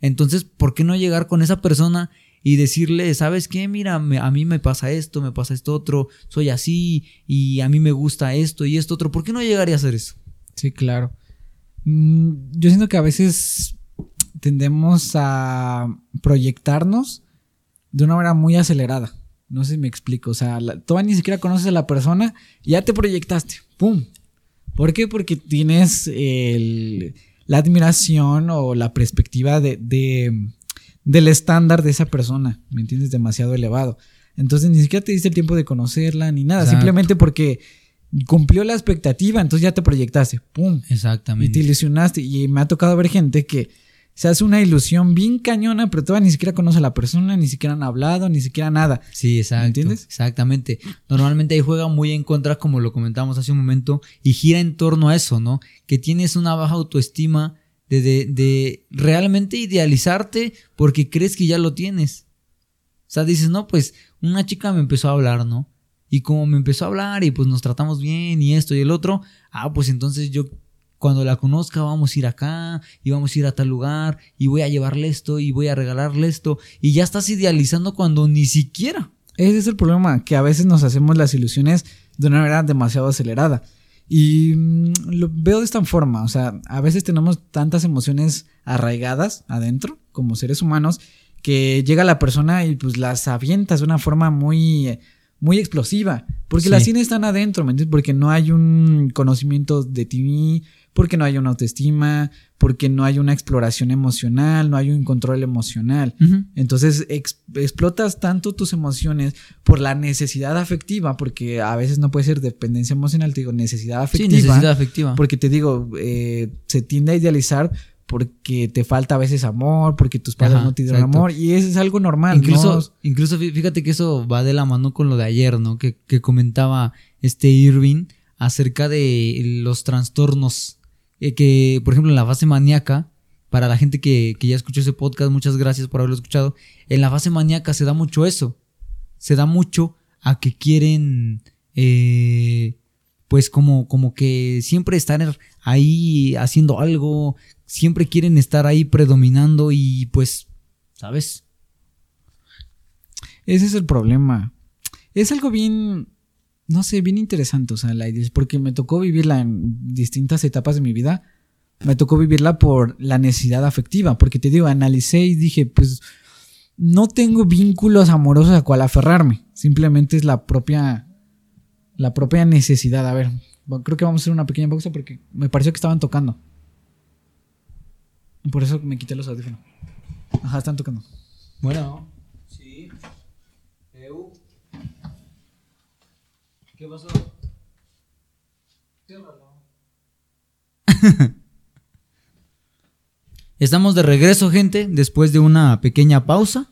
[SPEAKER 2] Entonces, ¿por qué no llegar con esa persona y decirle, ¿sabes qué? Mira, a mí me pasa esto, me pasa esto otro, soy así y a mí me gusta esto y esto otro. ¿Por qué no llegaría a hacer eso?
[SPEAKER 1] Sí, claro. Mm, yo siento que a veces tendemos a proyectarnos de una manera muy acelerada. No sé si me explico. O sea, la- todavía ni siquiera conoces a la persona y ya te proyectaste. ¡Pum! ¿Por qué? Porque tienes el- la admiración o la perspectiva de, de- del estándar de esa persona. ¿Me entiendes? Demasiado elevado. Entonces ni siquiera te diste el tiempo de conocerla ni nada.
[SPEAKER 2] Exacto.
[SPEAKER 1] Simplemente porque cumplió la expectativa, entonces ya te proyectaste. ¡Pum! Y te
[SPEAKER 2] Exactamente.
[SPEAKER 1] ilusionaste. Y me ha tocado ver gente que se hace una ilusión bien cañona, pero todavía ni siquiera conoce a la persona, ni siquiera han hablado, ni siquiera nada.
[SPEAKER 2] Sí, exacto.
[SPEAKER 1] entiendes?
[SPEAKER 2] Exactamente. Normalmente ahí juega muy en contra, como lo comentamos hace un momento, y gira en torno a eso, ¿no? Que tienes una baja autoestima de, de, de realmente idealizarte porque crees que ya lo tienes. O sea, dices, no, pues una chica me empezó a hablar, ¿no? Y como me empezó a hablar y pues nos tratamos bien y esto y el otro, ah, pues entonces yo cuando la conozca vamos a ir acá y vamos a ir a tal lugar y voy a llevarle esto y voy a regalarle esto y ya estás idealizando cuando ni siquiera.
[SPEAKER 1] Ese es el problema, que a veces nos hacemos las ilusiones de una manera demasiado acelerada. Y mm, lo veo de esta forma, o sea, a veces tenemos tantas emociones arraigadas adentro como seres humanos que llega la persona y pues las avientas de una forma muy, muy explosiva, porque
[SPEAKER 2] Sí.
[SPEAKER 1] las tienes tan adentro, ¿me entiendes? Porque no hay un conocimiento de ti, porque no hay una autoestima, porque no hay una exploración emocional, no hay un control emocional. Entonces ex- explotas tanto tus emociones por la necesidad afectiva, porque a veces no puede ser dependencia emocional, te digo necesidad
[SPEAKER 2] Sí,
[SPEAKER 1] afectiva.
[SPEAKER 2] necesidad afectiva.
[SPEAKER 1] Porque te digo, eh, se tiende a idealizar porque te falta a veces amor, porque tus padres
[SPEAKER 2] Ajá,
[SPEAKER 1] no te dieron
[SPEAKER 2] exacto.
[SPEAKER 1] amor, y eso es algo normal.
[SPEAKER 2] Incluso,
[SPEAKER 1] ¿no?
[SPEAKER 2] incluso fí- fíjate que eso va de la mano con lo de ayer, ¿no? Que, que comentaba este Irving acerca de los trastornos. Eh, que, por ejemplo, en la fase maníaca, para la gente que, que ya escuchó ese podcast, muchas gracias por haberlo escuchado. En la fase maníaca se da mucho eso. Se da mucho a que quieren. eh, pues como, como que siempre estar ahí haciendo algo, siempre quieren estar ahí predominando y pues, ¿sabes?
[SPEAKER 1] Ese es el problema. Es algo bien, no sé, bien interesante, o sea, la idea porque me tocó vivirla en distintas etapas de mi vida. Me tocó vivirla por la necesidad afectiva, porque te digo, analicé y dije, pues no tengo vínculos amorosos a cual aferrarme, simplemente es la propia la propia necesidad. A ver, creo que vamos a hacer una pequeña pausa porque me pareció que estaban tocando. Por eso me quité los audífonos. Ajá, están tocando.
[SPEAKER 2] Bueno, sí. ¿Qué pasó? Estamos de regreso, gente, después de una pequeña pausa.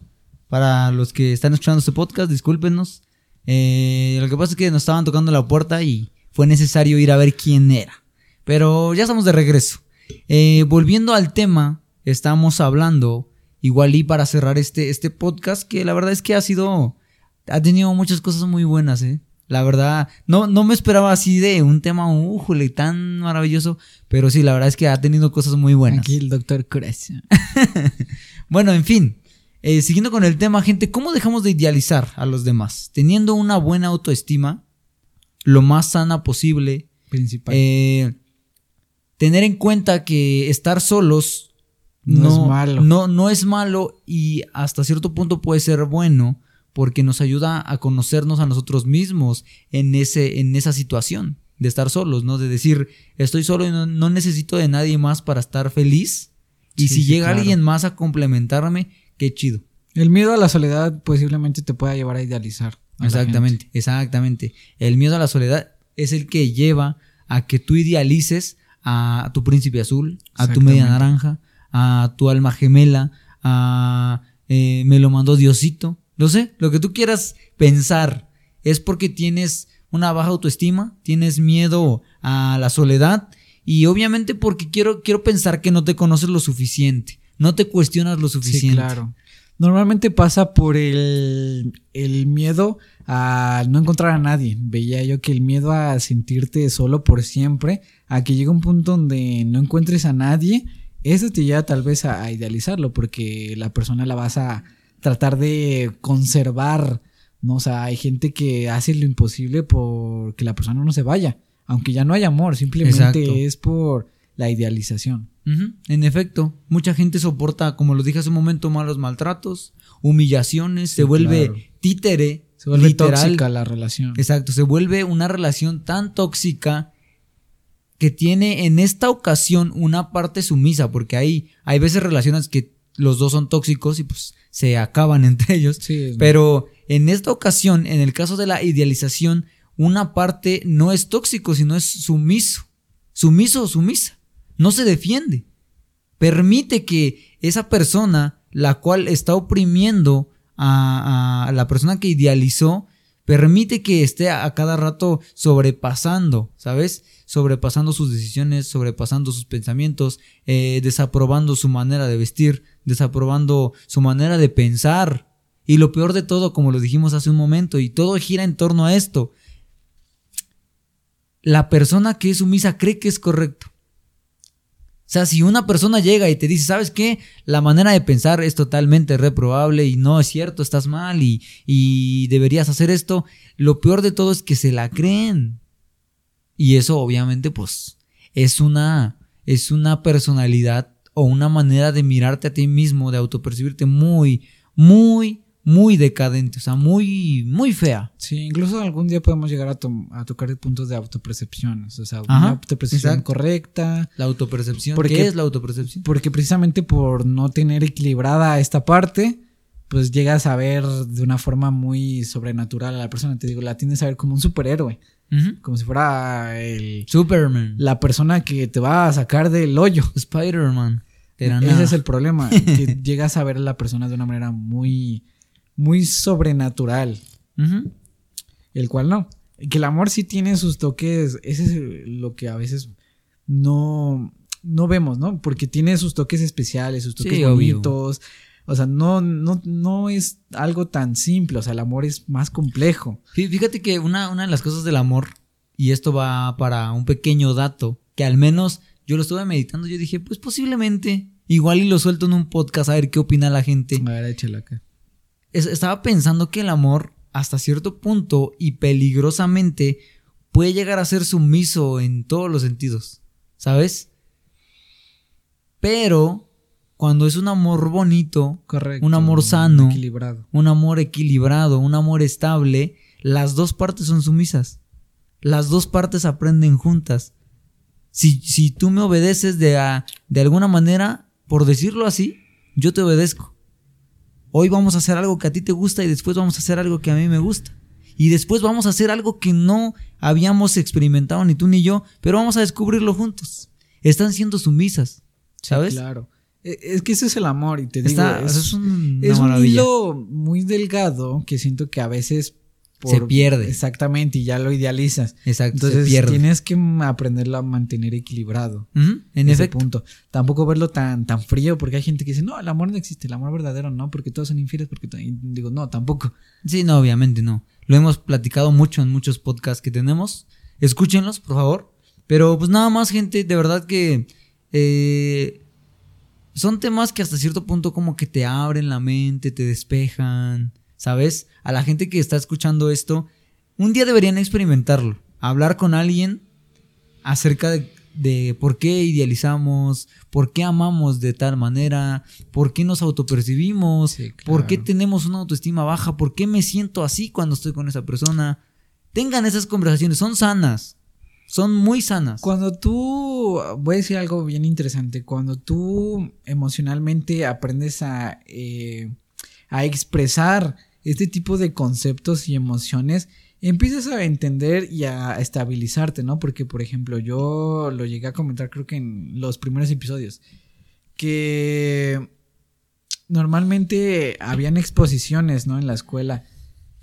[SPEAKER 2] Para los que están escuchando este podcast, discúlpenos. Eh, lo que pasa es que nos estaban tocando la puerta y fue necesario ir a ver quién era. Pero ya estamos de regreso. Eh, volviendo al tema, estamos hablando, igual y para cerrar este, este podcast, que la verdad es que ha sido, ha tenido muchas cosas muy buenas, ¿eh? La verdad, no, no me esperaba así de un tema, újule, tan maravilloso, pero sí, la verdad es que ha tenido cosas muy buenas.
[SPEAKER 1] Aquí el doctor Corazón.
[SPEAKER 2] Bueno, en fin, eh, siguiendo con el tema, gente, ¿cómo dejamos de idealizar a los demás? Teniendo una buena autoestima, lo más sana posible,
[SPEAKER 1] Principal.
[SPEAKER 2] eh, tener en cuenta que estar solos
[SPEAKER 1] No es malo.
[SPEAKER 2] No, no es malo y hasta cierto punto puede ser bueno porque nos ayuda a conocernos a nosotros mismos en, ese, en esa situación de estar solos, ¿no? De decir, estoy solo y no, no necesito de nadie más para estar feliz. Y
[SPEAKER 1] Sí,
[SPEAKER 2] si llega
[SPEAKER 1] claro.
[SPEAKER 2] alguien más a complementarme, qué chido.
[SPEAKER 1] El miedo a la soledad posiblemente te pueda llevar a idealizar. a
[SPEAKER 2] Exactamente, exactamente. El miedo a la soledad es el que lleva a que tú idealices a tu príncipe azul, a tu media naranja, a tu alma gemela, a eh, me lo mandó Diosito. No sé, lo que tú quieras pensar es porque tienes una baja autoestima, tienes miedo a la soledad y obviamente porque quiero, quiero pensar que no te conoces lo suficiente, no te cuestionas lo
[SPEAKER 1] gente. Sí,
[SPEAKER 2] suficiente.
[SPEAKER 1] claro. Normalmente pasa por el, el miedo a no encontrar a nadie. Veía yo que el miedo a sentirte solo por siempre, a que llega un punto donde no encuentres a nadie, eso te lleva tal vez a, a idealizarlo, porque la persona la vas a tratar de conservar, ¿no? O sea, hay gente que hace lo imposible por que la persona no se vaya, aunque ya no hay amor, simplemente
[SPEAKER 2] Exacto.
[SPEAKER 1] es por la idealización.
[SPEAKER 2] En efecto, mucha gente soporta, como lo dije hace un momento, malos maltratos, humillaciones, se vuelve
[SPEAKER 1] claro.
[SPEAKER 2] títere,
[SPEAKER 1] Se vuelve
[SPEAKER 2] literal.
[SPEAKER 1] tóxica la relación.
[SPEAKER 2] Exacto, se vuelve una relación tan tóxica que tiene en esta ocasión una parte sumisa, porque hay, hay veces relaciones que los dos son tóxicos y pues se acaban entre ellos.
[SPEAKER 1] Sí,
[SPEAKER 2] Pero en esta ocasión, en el caso de la idealización, una parte no es tóxico, sino es sumiso. Sumiso o sumisa. No se defiende. Permite que esa persona, la cual está oprimiendo a, a la persona que idealizó, permite que esté a, a cada rato sobrepasando, ¿sabes? Sobrepasando sus decisiones, sobrepasando sus pensamientos, eh, desaprobando su manera de vestir, desaprobando su manera de pensar. Y lo peor de todo, como lo dijimos hace un momento, y todo gira en torno a esto, la persona que es sumisa cree que es correcto. O sea, si una persona llega y te dice, ¿sabes qué? La manera de pensar es totalmente reprobable y no es cierto, estás mal y, y deberías hacer esto, lo peor de todo es que se la creen. Y eso obviamente pues es una, es una personalidad o una manera de mirarte a ti mismo, de autopercibirte muy, muy, muy decadente, o sea, muy, muy fea.
[SPEAKER 1] Sí, incluso algún día podemos llegar a, to- a tocar puntos de autopercepción. O sea,
[SPEAKER 2] Ajá,
[SPEAKER 1] una autopercepción
[SPEAKER 2] exacto.
[SPEAKER 1] correcta.
[SPEAKER 2] La autopercepción.
[SPEAKER 1] Porque-
[SPEAKER 2] ¿Qué es la autopercepción?
[SPEAKER 1] Porque precisamente por no tener equilibrada esta parte, pues llegas a ver de una forma muy sobrenatural a la persona. Te digo, la tienes a ver como un superhéroe. Como si fuera el,
[SPEAKER 2] Superman.
[SPEAKER 1] la persona que te va a sacar del hoyo.
[SPEAKER 2] Spider-Man.
[SPEAKER 1] Ese
[SPEAKER 2] nada.
[SPEAKER 1] es el problema. que llegas a ver a la persona de una manera muy, muy sobrenatural. El cual no. Que el amor sí tiene sus toques. Ese es lo que a veces no, no vemos, ¿no? Porque tiene sus toques especiales, sus toques
[SPEAKER 2] Sí, obvio.
[SPEAKER 1] O sea, no, no, no es algo tan simple. O sea, el amor es más complejo.
[SPEAKER 2] Fí- Fíjate que una, una de las cosas del amor, y esto va para un pequeño dato, que al menos yo lo estuve meditando, yo dije, pues posiblemente, igual y lo suelto en un podcast a ver qué opina la gente.
[SPEAKER 1] A ver, acá.
[SPEAKER 2] Es- estaba pensando que el amor, hasta cierto punto y peligrosamente, puede llegar a ser sumiso en todos los sentidos, ¿sabes? Pero cuando es un amor bonito,
[SPEAKER 1] Correcto.
[SPEAKER 2] Un amor sano.
[SPEAKER 1] Equilibrado.
[SPEAKER 2] un amor equilibrado, un amor estable, las dos partes son sumisas. Las dos partes aprenden juntas. Si, si tú me obedeces de, a- de alguna manera, por decirlo así, yo te obedezco. Hoy vamos a hacer algo que a ti te gusta y después vamos a hacer algo que a mí me gusta. Y después vamos a hacer algo que no habíamos experimentado ni tú ni yo, pero vamos a descubrirlo juntos. Están siendo sumisas, ¿sabes?
[SPEAKER 1] Claro. E- Es que ese es el amor. Y te digo, es,
[SPEAKER 2] es un-
[SPEAKER 1] es un hilo muy delgado que siento que a veces
[SPEAKER 2] Se pierde.
[SPEAKER 1] Exactamente, y ya lo idealizas.
[SPEAKER 2] Exacto,
[SPEAKER 1] Entonces
[SPEAKER 2] se pierde.
[SPEAKER 1] tienes que aprenderlo a mantener equilibrado.
[SPEAKER 2] En
[SPEAKER 1] ese
[SPEAKER 2] efecto.
[SPEAKER 1] punto. Tampoco verlo tan, tan frío, porque hay gente que dice, no, el amor no existe, el amor verdadero no, porque todos son infieles, porque to-". y digo, no, tampoco.
[SPEAKER 2] Sí, no, obviamente no. Lo hemos platicado mucho en muchos podcasts que tenemos. Escúchenlos, por favor. Pero pues nada más, gente, de verdad que eh, son temas que hasta cierto punto como que te abren la mente, te despejan, ¿sabes? A la gente que está escuchando esto, un día deberían experimentarlo. Hablar con alguien acerca de, de por qué idealizamos, por qué amamos de tal manera, por qué nos autopercibimos,
[SPEAKER 1] Sí,
[SPEAKER 2] por qué tenemos una autoestima baja, por qué me siento así cuando estoy con esa persona. Tengan esas conversaciones, son sanas, son muy sanas.
[SPEAKER 1] Cuando tú, voy a decir algo bien interesante, cuando tú emocionalmente aprendes a, eh, a expresar este tipo de conceptos y emociones, empiezas a entender y a estabilizarte, ¿no? Porque, por ejemplo, yo lo llegué a comentar creo que en los primeros episodios, que normalmente habían exposiciones, ¿no? En la escuela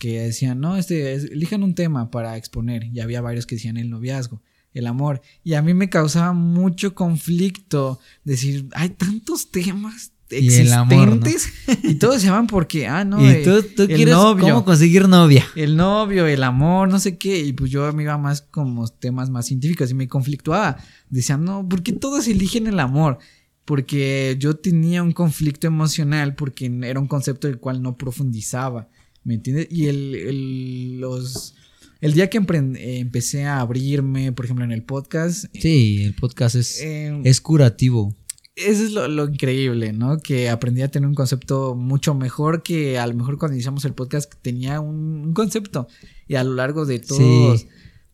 [SPEAKER 1] que decían, no, este, es- elijan un tema para exponer. Y había varios que decían el noviazgo, el amor. Y a mí me causaba mucho conflicto decir, hay tantos temas
[SPEAKER 2] Y el amor, ¿no?
[SPEAKER 1] existentes y todos se llaman porque, ah, no,
[SPEAKER 2] y
[SPEAKER 1] eh,
[SPEAKER 2] tú, tú
[SPEAKER 1] el
[SPEAKER 2] quieres
[SPEAKER 1] novio.
[SPEAKER 2] cómo conseguir novia.
[SPEAKER 1] el novio, el amor, no sé qué. Y pues yo me iba más como temas más científicos y me conflictuaba. Decía, no, ¿por qué todos eligen el amor? porque yo tenía un conflicto emocional porque era un concepto del cual no profundizaba, ¿me entiendes? Y el, el los... El día que empecé a abrirme, por ejemplo, en el podcast.
[SPEAKER 2] Sí, el podcast es, eh, es curativo.
[SPEAKER 1] Eso es lo, increíble, ¿no? Que aprendí a tener un concepto mucho mejor que a lo mejor cuando iniciamos el podcast tenía un, concepto. Y a lo largo de todo,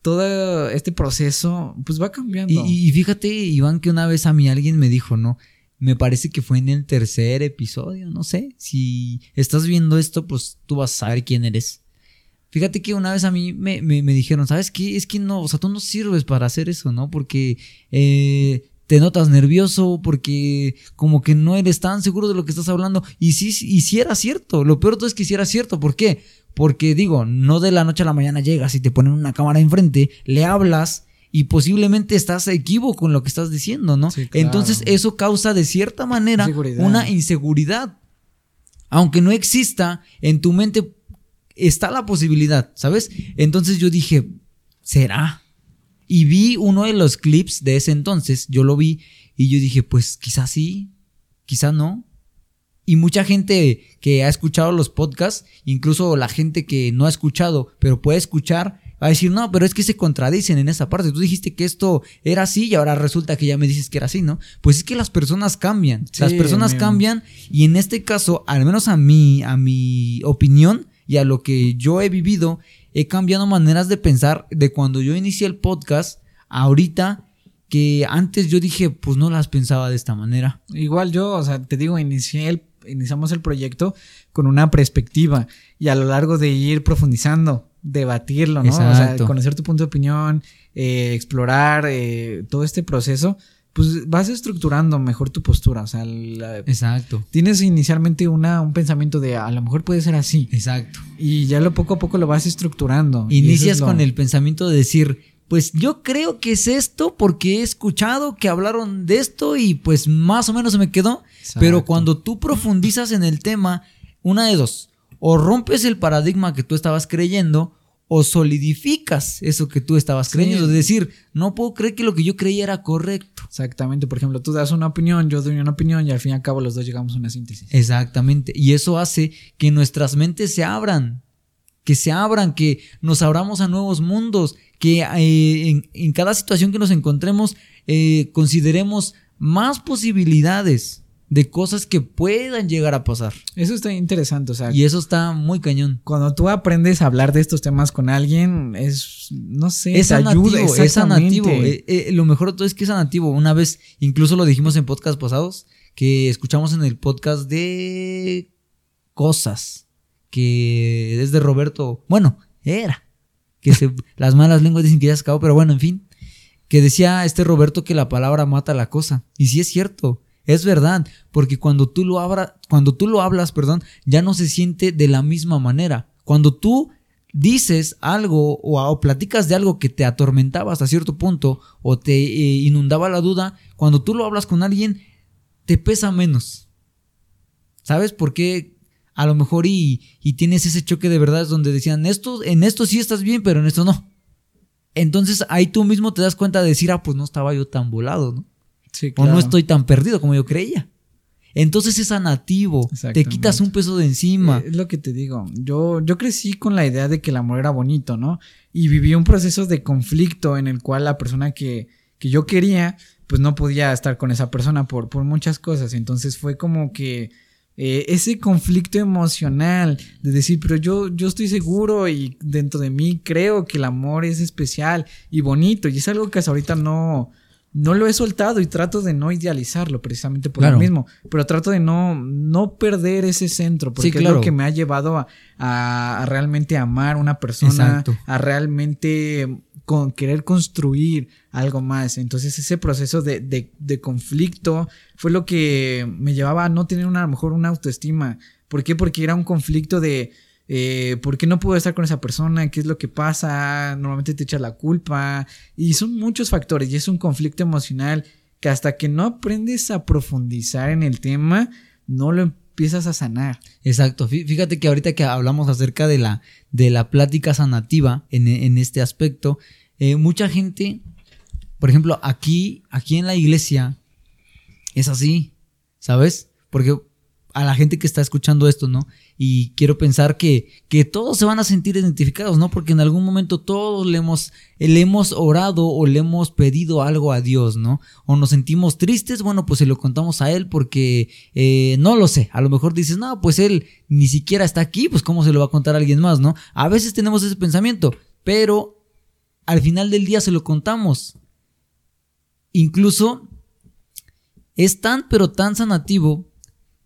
[SPEAKER 1] todo este proceso, pues va cambiando.
[SPEAKER 2] Y, y, fíjate, Iván, que una vez a mí alguien me dijo, ¿no? Me parece que fue en el tercer episodio, no sé. Si estás viendo esto, pues tú vas a saber quién eres. Fíjate que una vez a mí me, me, me dijeron, ¿sabes qué? Es que no, o sea, tú no sirves para hacer eso, ¿no? Porque eh, te notas nervioso porque como que no eres tan seguro de lo que estás hablando. Y sí, y era cierto. Lo peor todo es que sí era cierto. ¿Por qué? Porque digo, no de la noche a la mañana llegas y te ponen una cámara enfrente, le hablas y posiblemente estás equívoco con lo que estás diciendo, ¿no? Entonces eso causa de cierta manera una inseguridad. Aunque no exista, en tu mente está la posibilidad, ¿sabes? Entonces yo dije, ¿será? Y vi uno de los clips de ese entonces, yo lo vi y yo dije, pues quizás sí, quizás no. Y mucha gente que ha escuchado los podcasts, incluso la gente que no ha escuchado, pero puede escuchar, va a decir, no, pero es que se contradicen en esa parte. Tú dijiste que esto era así y ahora resulta que ya me dices que era así, ¿no? Pues es que las personas cambian. las personas cambian y en este caso, al menos a mí, a mi opinión y a lo que yo he vivido, he cambiado maneras de pensar de cuando yo inicié el podcast ahorita que antes yo dije, pues no las pensaba de esta manera.
[SPEAKER 1] Igual yo, o sea, te digo, inicié el, iniciamos el proyecto con una perspectiva y a lo largo de ir profundizando, debatirlo, ¿no? O sea, conocer tu punto de opinión, eh, explorar eh, todo este proceso, pues vas estructurando mejor tu postura. O sea,
[SPEAKER 2] exacto.
[SPEAKER 1] Tienes inicialmente una, un pensamiento de a lo mejor puede ser así.
[SPEAKER 2] Exacto.
[SPEAKER 1] Y ya lo poco a poco lo vas estructurando.
[SPEAKER 2] Inicias con el pensamiento de decir, pues yo creo que es esto porque he escuchado que hablaron de esto y pues más o menos se me quedó. Pero cuando tú profundizas en el tema, una de dos, o rompes el paradigma que tú estabas creyendo o solidificas eso que tú estabas creyendo. Es decir, no puedo creer que lo que yo creía era correcto.
[SPEAKER 1] Exactamente. Por ejemplo, tú das una opinión, yo doy una opinión y al fin y al cabo los dos llegamos a una síntesis.
[SPEAKER 2] Exactamente. Y eso hace que nuestras mentes se abran. Que se abran, que nos abramos a nuevos mundos, que eh, en, cada situación que nos encontremos eh, consideremos más posibilidades de cosas que puedan llegar a pasar.
[SPEAKER 1] Eso está interesante, o sea.
[SPEAKER 2] Y eso está muy cañón.
[SPEAKER 1] Cuando tú aprendes a hablar de estos temas con alguien, es, no sé,
[SPEAKER 2] es sanativo, es sanativo. Eh, eh, lo mejor de todo es que es sanativo. Una vez, incluso lo dijimos en podcast pasados, que escuchamos en el podcast de cosas, que es de Roberto, bueno, era, que las malas lenguas dicen que ya se acabó, pero bueno, en fin, que decía este Roberto que la palabra mata la cosa. Y sí es cierto. Es verdad, porque cuando tú lo cuando tú lo hablas, perdón, ya no se siente de la misma manera. Cuando tú dices algo o, platicas de algo que te atormentaba hasta cierto punto o te eh, inundaba la duda, cuando tú lo hablas con alguien, te pesa menos. ¿Sabes por qué? A lo mejor y, y tienes ese choque de verdades donde decían, esto, en esto sí estás bien, pero en esto no. Entonces ahí tú mismo te das cuenta de decir, ah, pues no estaba yo tan volado, ¿no? O no estoy tan perdido como yo creía. Entonces es nativo, te quitas un peso de encima.
[SPEAKER 1] Es lo que te digo. Yo, yo crecí con la idea de que el amor era bonito, ¿no? Y viví un proceso de conflicto en el cual la persona que, que yo quería, pues no podía estar con esa persona por, por muchas cosas. Entonces fue como que eh, ese conflicto emocional de decir, pero yo, yo estoy seguro y dentro de mí creo que el amor es especial y bonito. Y es algo que hasta ahorita no, no lo he soltado y trato de no idealizarlo precisamente por lo mismo, pero trato de no, no perder ese centro, porque es lo que me ha llevado a, a, realmente amar a una persona, a realmente con, querer construir algo más. Entonces ese proceso de, de, de, conflicto fue lo que me llevaba a no tener una, a lo mejor una autoestima. ¿Por qué? Porque era un conflicto de eh, ¿por qué no puedo estar con esa persona? ¿Qué es lo que pasa? Normalmente te echa la culpa. Y son muchos factores y es un conflicto emocional que hasta que no aprendes a profundizar en el tema, no lo empiezas a sanar.
[SPEAKER 2] Exacto. Fíjate que ahorita que hablamos acerca de la, de la plática sanativa en, este aspecto, eh, mucha gente, por ejemplo, aquí, aquí en la iglesia, Es así, ¿sabes? Porque a la gente que está escuchando esto, ¿no? Y quiero pensar que, que todos se van a sentir identificados, ¿no? Porque en algún momento todos le hemos, le hemos orado o le hemos pedido algo a Dios, ¿no? O nos sentimos tristes, bueno, pues se lo contamos a Él porque eh, no lo sé. A lo mejor dices, no, pues Él ni siquiera está aquí, pues ¿cómo se lo va a contar a alguien más, ¿no? A veces tenemos ese pensamiento, pero al final del día se lo contamos. Incluso es tan, pero tan sanativo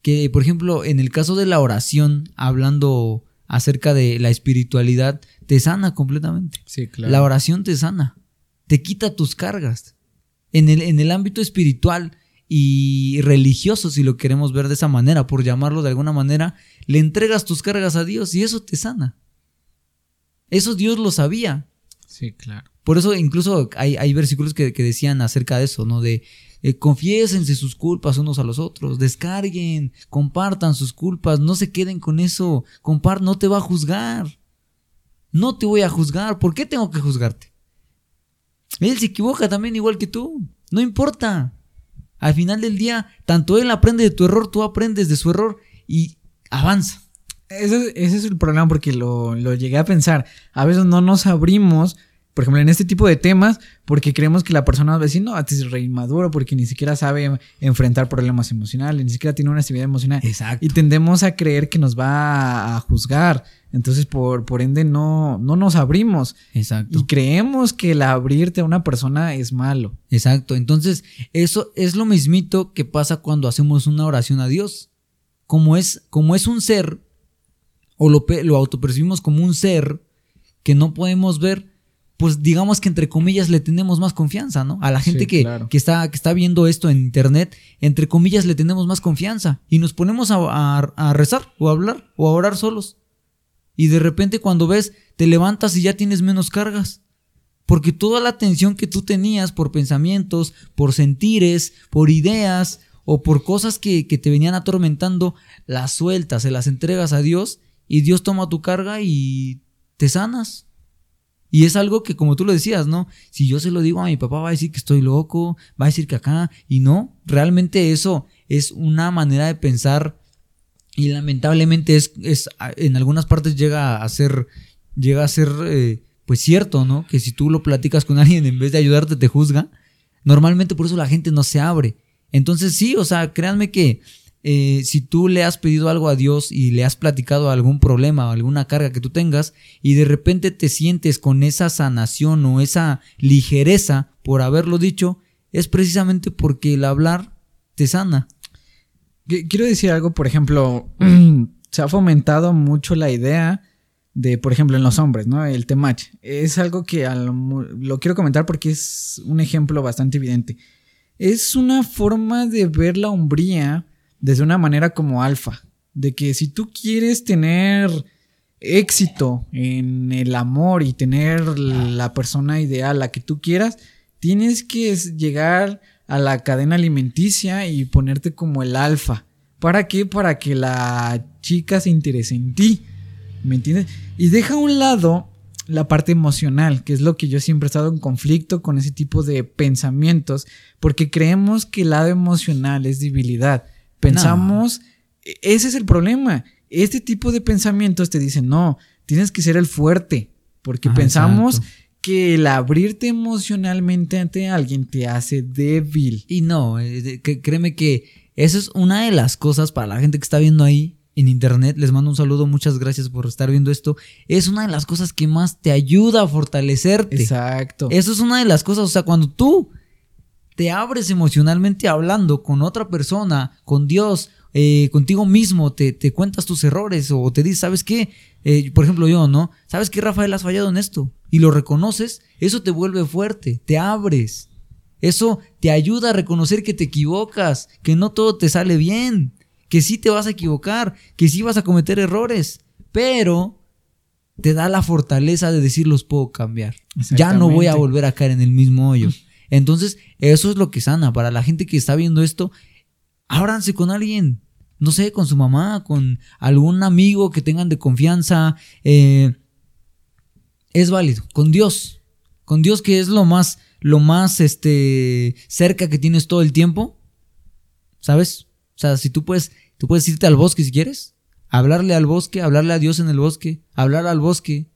[SPEAKER 2] que, por ejemplo, en el caso de la oración, hablando acerca de la espiritualidad, te sana completamente.
[SPEAKER 1] Sí, claro.
[SPEAKER 2] La oración te sana, te quita tus cargas. En el, en el ámbito espiritual y religioso, si lo queremos ver de esa manera, por llamarlo de alguna manera, le entregas tus cargas a Dios y eso te sana. Eso Dios lo sabía.
[SPEAKER 1] Sí, claro.
[SPEAKER 2] Por eso incluso hay, hay versículos que, que, decían acerca de eso, ¿no? De eh, confiésense sus culpas unos a los otros, descarguen, compartan sus culpas, no se queden con eso, compart no te va a juzgar. No te voy a juzgar, ¿por qué tengo que juzgarte? Él se equivoca también igual que tú, no importa. Al final del día, tanto él aprende de tu error, tú aprendes de su error y avanza.
[SPEAKER 1] Ese, es el problema porque lo llegué a pensar. A veces no nos abrimos por ejemplo, en este tipo de temas, porque creemos que la persona va a decir, no, este es re inmaduro, porque ni siquiera sabe enfrentar problemas emocionales, ni siquiera tiene una actividad emocional.
[SPEAKER 2] Exacto.
[SPEAKER 1] Y tendemos a creer que nos va a juzgar. Entonces, por, por ende, no, no nos abrimos.
[SPEAKER 2] Exacto.
[SPEAKER 1] Y creemos que el abrirte a una persona es malo.
[SPEAKER 2] Exacto. Entonces, eso es lo mismito que pasa cuando hacemos una oración a Dios. Como es, como es un ser, o lo, lo autopercibimos como un ser que no podemos ver, pues digamos que entre comillas le tenemos más confianza, ¿no? A la gente
[SPEAKER 1] Sí,
[SPEAKER 2] que,
[SPEAKER 1] claro.
[SPEAKER 2] que, está, que está viendo esto en internet, entre comillas le tenemos más confianza y nos ponemos a, a- a rezar o a hablar o a orar solos. Y de repente cuando ves, te levantas y ya tienes menos cargas. Porque toda la tensión que tú tenías por pensamientos, por sentires, por ideas o por cosas que, que te venían atormentando, las sueltas, se las entregas a Dios y Dios toma tu carga y te sanas. Y es algo que, como tú lo decías, ¿no? Si yo se lo digo a mi papá, va a decir que estoy loco, va a decir que acá, y no, realmente eso es una manera de pensar y lamentablemente es, es en algunas partes llega a ser, llega a ser, eh, pues cierto, ¿no? Que si tú lo platicas con alguien en vez de ayudarte te juzga. Normalmente por eso la gente no se abre. Entonces sí, o sea, créanme que eh, si tú le has pedido algo a Dios y le has platicado algún problema o alguna carga que tú tengas y de repente te sientes con esa sanación o esa ligereza por haberlo dicho, es precisamente porque el hablar te sana.
[SPEAKER 1] Qu- Quiero decir algo, por ejemplo, se ha fomentado mucho la idea de, por ejemplo, en los hombres, ¿no? El temach. Es algo que lo, lo quiero comentar porque es un ejemplo bastante evidente. Es una forma de ver la hombría desde una manera como alfa. De que si tú quieres tener éxito en el amor y tener la persona ideal, la que tú quieras, tienes que llegar a la cadena alimenticia y ponerte como el alfa. ¿Para qué? Para que la chica se interese en ti. ¿Me entiendes? Y deja a un lado la parte emocional, que es lo que yo siempre he estado en conflicto con ese tipo de pensamientos, porque creemos que el lado emocional es debilidad. Pensamos, e- ese es el problema. Este tipo de pensamientos te dicen, no, tienes que ser el fuerte, porque pensamos
[SPEAKER 2] exacto.
[SPEAKER 1] que el abrirte emocionalmente ante alguien te hace débil.
[SPEAKER 2] Y no, eh, que- créeme que eso es una de las cosas para la gente que está viendo ahí en internet. Les mando un saludo, muchas gracias por estar viendo esto. Es una de las cosas que más te ayuda a fortalecerte.
[SPEAKER 1] Exacto.
[SPEAKER 2] Eso es una de las cosas, o sea, cuando tú te abres emocionalmente hablando con otra persona, con Dios, eh, contigo mismo, te, te cuentas tus errores o te dices, ¿sabes qué? Eh, por ejemplo, yo, ¿no? ¿Sabes qué, Rafael, has fallado en esto? Y lo reconoces, eso te vuelve fuerte, te abres. Eso te ayuda a reconocer que te equivocas, que no todo te sale bien, que sí te vas a equivocar, que sí vas a cometer errores, pero te da la fortaleza de decir los puedo cambiar. Ya no voy a volver a caer en el mismo hoyo. Entonces, eso es lo que sana. Para la gente que está viendo esto, ábranse con alguien. No sé, con su mamá, con algún amigo que tengan de confianza. eh, es válido. Con Dios. Con Dios que es lo más, lo más este, cerca que tienes todo el tiempo. ¿Sabes? O sea, si tú puedes, tú puedes irte al bosque si quieres, hablarle al bosque, hablarle a Dios en el bosque, hablar al bosque.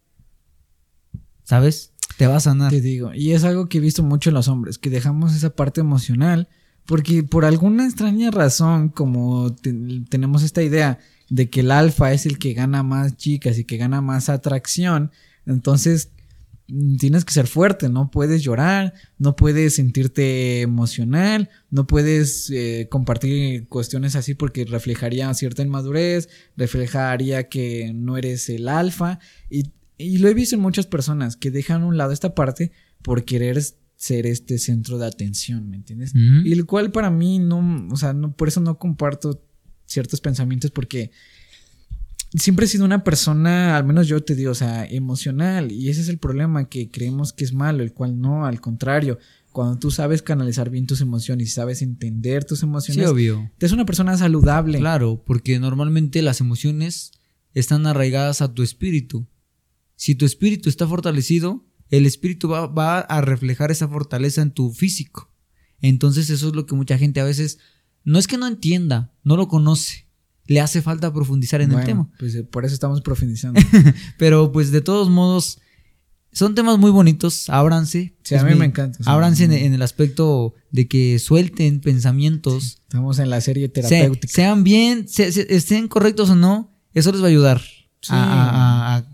[SPEAKER 2] ¿Sabes? Te va a sanar.
[SPEAKER 1] Te digo, y es algo que he visto mucho en los hombres, que dejamos esa parte emocional, porque por alguna extraña razón, como tenemos esta idea de que el alfa es el que gana más chicas y que gana más atracción, entonces mm, tienes que ser fuerte, no puedes llorar, no puedes sentirte emocional, no puedes eh, compartir cuestiones así porque reflejaría cierta inmadurez, reflejaría que no eres el alfa y, y lo he visto en muchas personas que dejan a un lado esta parte por querer ser este centro de atención, ¿me entiendes? Y el cual para mí no, o sea, no, por eso no comparto ciertos pensamientos porque siempre he sido una persona, al menos yo te digo, o sea, emocional. Y ese es el problema, que creemos que es malo, el cual no, al contrario. Cuando tú sabes canalizar bien tus emociones y sabes entender tus emociones,
[SPEAKER 2] sí, obvio.
[SPEAKER 1] te es una persona saludable.
[SPEAKER 2] Claro, porque normalmente las emociones están arraigadas a tu espíritu. Si tu espíritu está fortalecido, el espíritu va, va a reflejar esa fortaleza en tu físico. Entonces eso es lo que mucha gente a veces no es que no entienda, no lo conoce. Le hace falta profundizar en el tema.
[SPEAKER 1] Pues eh, por eso estamos profundizando.
[SPEAKER 2] Pero pues de todos modos, son temas muy bonitos, ábranse.
[SPEAKER 1] Sí, a mí me encanta.
[SPEAKER 2] Ábranse en, el aspecto de que suelten pensamientos.
[SPEAKER 1] estamos en la serie terapéutica.
[SPEAKER 2] sean bien, estén correctos o no, eso les va a ayudar a, a,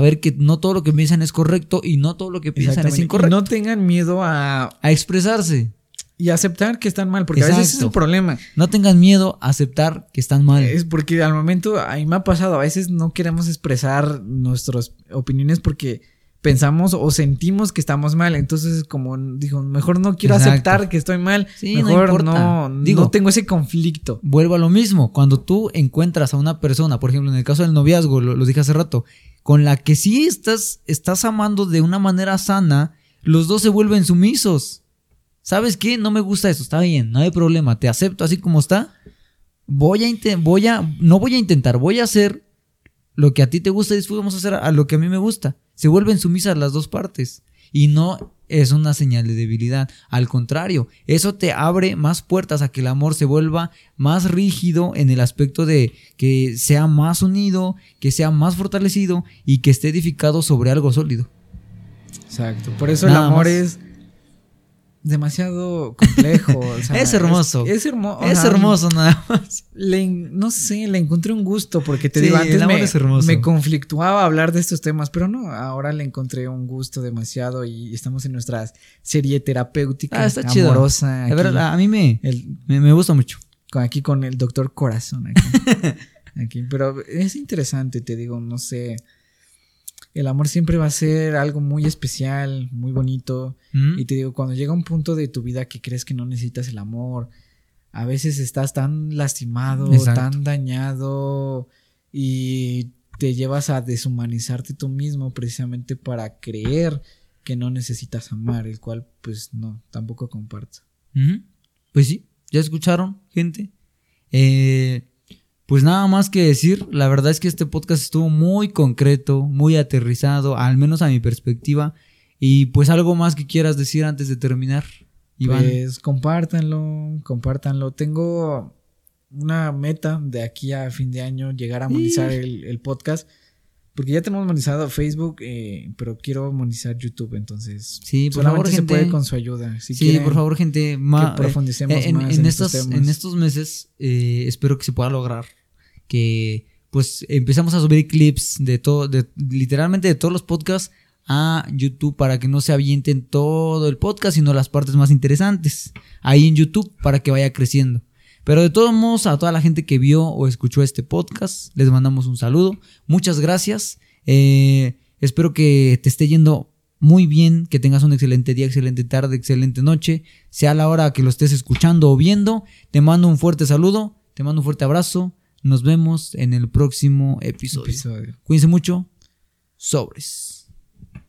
[SPEAKER 2] ver que no todo lo que piensan es correcto y no todo lo que piensan es incorrecto.
[SPEAKER 1] no tengan miedo a...
[SPEAKER 2] A expresarse.
[SPEAKER 1] Y aceptar que están mal, porque a veces es el problema.
[SPEAKER 2] No tengan miedo a aceptar que están mal.
[SPEAKER 1] Es porque al momento, a mí me ha pasado, a veces no queremos expresar nuestras opiniones porque pensamos o sentimos que estamos mal. Entonces, como dijo, mejor no quiero aceptar que estoy mal. mejor no, no, Digo, no tengo ese conflicto.
[SPEAKER 2] Vuelvo a lo mismo. Cuando tú encuentras a una persona, por ejemplo, en el caso del noviazgo, lo, lo dije hace rato, con la que sí estás, estás amando de una manera sana, los dos se vuelven sumisos. ¿sabes qué? No me gusta eso, está bien, no hay problema, te acepto así como está. Voy a, voy a, no voy a intentar, voy a hacer lo que a ti te gusta y vamos a hacer a lo que a mí me gusta. Se vuelven sumisas las dos partes y no es una señal de debilidad. Al contrario, eso te abre más puertas a que el amor se vuelva más rígido en el aspecto de que sea más unido, que sea más fortalecido y que esté edificado sobre algo sólido.
[SPEAKER 1] Exacto. Por eso el amor es demasiado complejo.
[SPEAKER 2] es hermoso.
[SPEAKER 1] Es, hermoso.
[SPEAKER 2] Es hermoso nada más.
[SPEAKER 1] no sé, le encontré un gusto porque te digo, antes me, me, conflictuaba hablar de estos temas, pero no, ahora le encontré un gusto demasiado y estamos en nuestra serie terapéutica
[SPEAKER 2] ah, está amorosa. a mí me, me, gusta mucho.
[SPEAKER 1] Aquí con el doctor Corazón. aquí. Pero es interesante, te digo, no sé el amor siempre va a ser algo muy especial, muy bonito. Mm. Y te digo, cuando llega un punto de tu vida que crees que no necesitas el amor, a veces estás tan lastimado, tan dañado y te llevas a deshumanizarte tú mismo precisamente para creer que no necesitas amar, el cual pues no, tampoco comparto.
[SPEAKER 2] Pues sí, ya escucharon, gente. Eh, pues nada más que decir, la verdad es que este podcast estuvo muy concreto, muy aterrizado, al menos a mi perspectiva. Y pues algo más que quieras decir antes de terminar,
[SPEAKER 1] Iván. Pues compártanlo, compártanlo. Tengo una meta de aquí a fin de año, llegar a monetizar el, podcast. Porque ya tenemos monetizado Facebook, eh, pero quiero monetizar YouTube, entonces.
[SPEAKER 2] Sí, por favor,
[SPEAKER 1] gente, puede con su ayuda.
[SPEAKER 2] sí, por favor, gente.
[SPEAKER 1] que profundicemos
[SPEAKER 2] en,
[SPEAKER 1] más
[SPEAKER 2] en, estos, en estos meses, eh, espero que se pueda lograr que pues empezamos a subir clips de todo, de, literalmente de todos los podcasts a YouTube para que no se avienten todo el podcast, sino las partes más interesantes ahí en YouTube para que vaya creciendo. Pero de todos modos, a toda la gente que vio o escuchó este podcast, les mandamos un saludo. Muchas gracias. Eh, espero que te esté yendo muy bien, que tengas un excelente día, excelente tarde, excelente noche, sea la hora que lo estés escuchando o viendo. Te mando un fuerte saludo, te mando un fuerte abrazo. Nos vemos en el próximo episodio. episodio. Cuídense mucho. Sobres.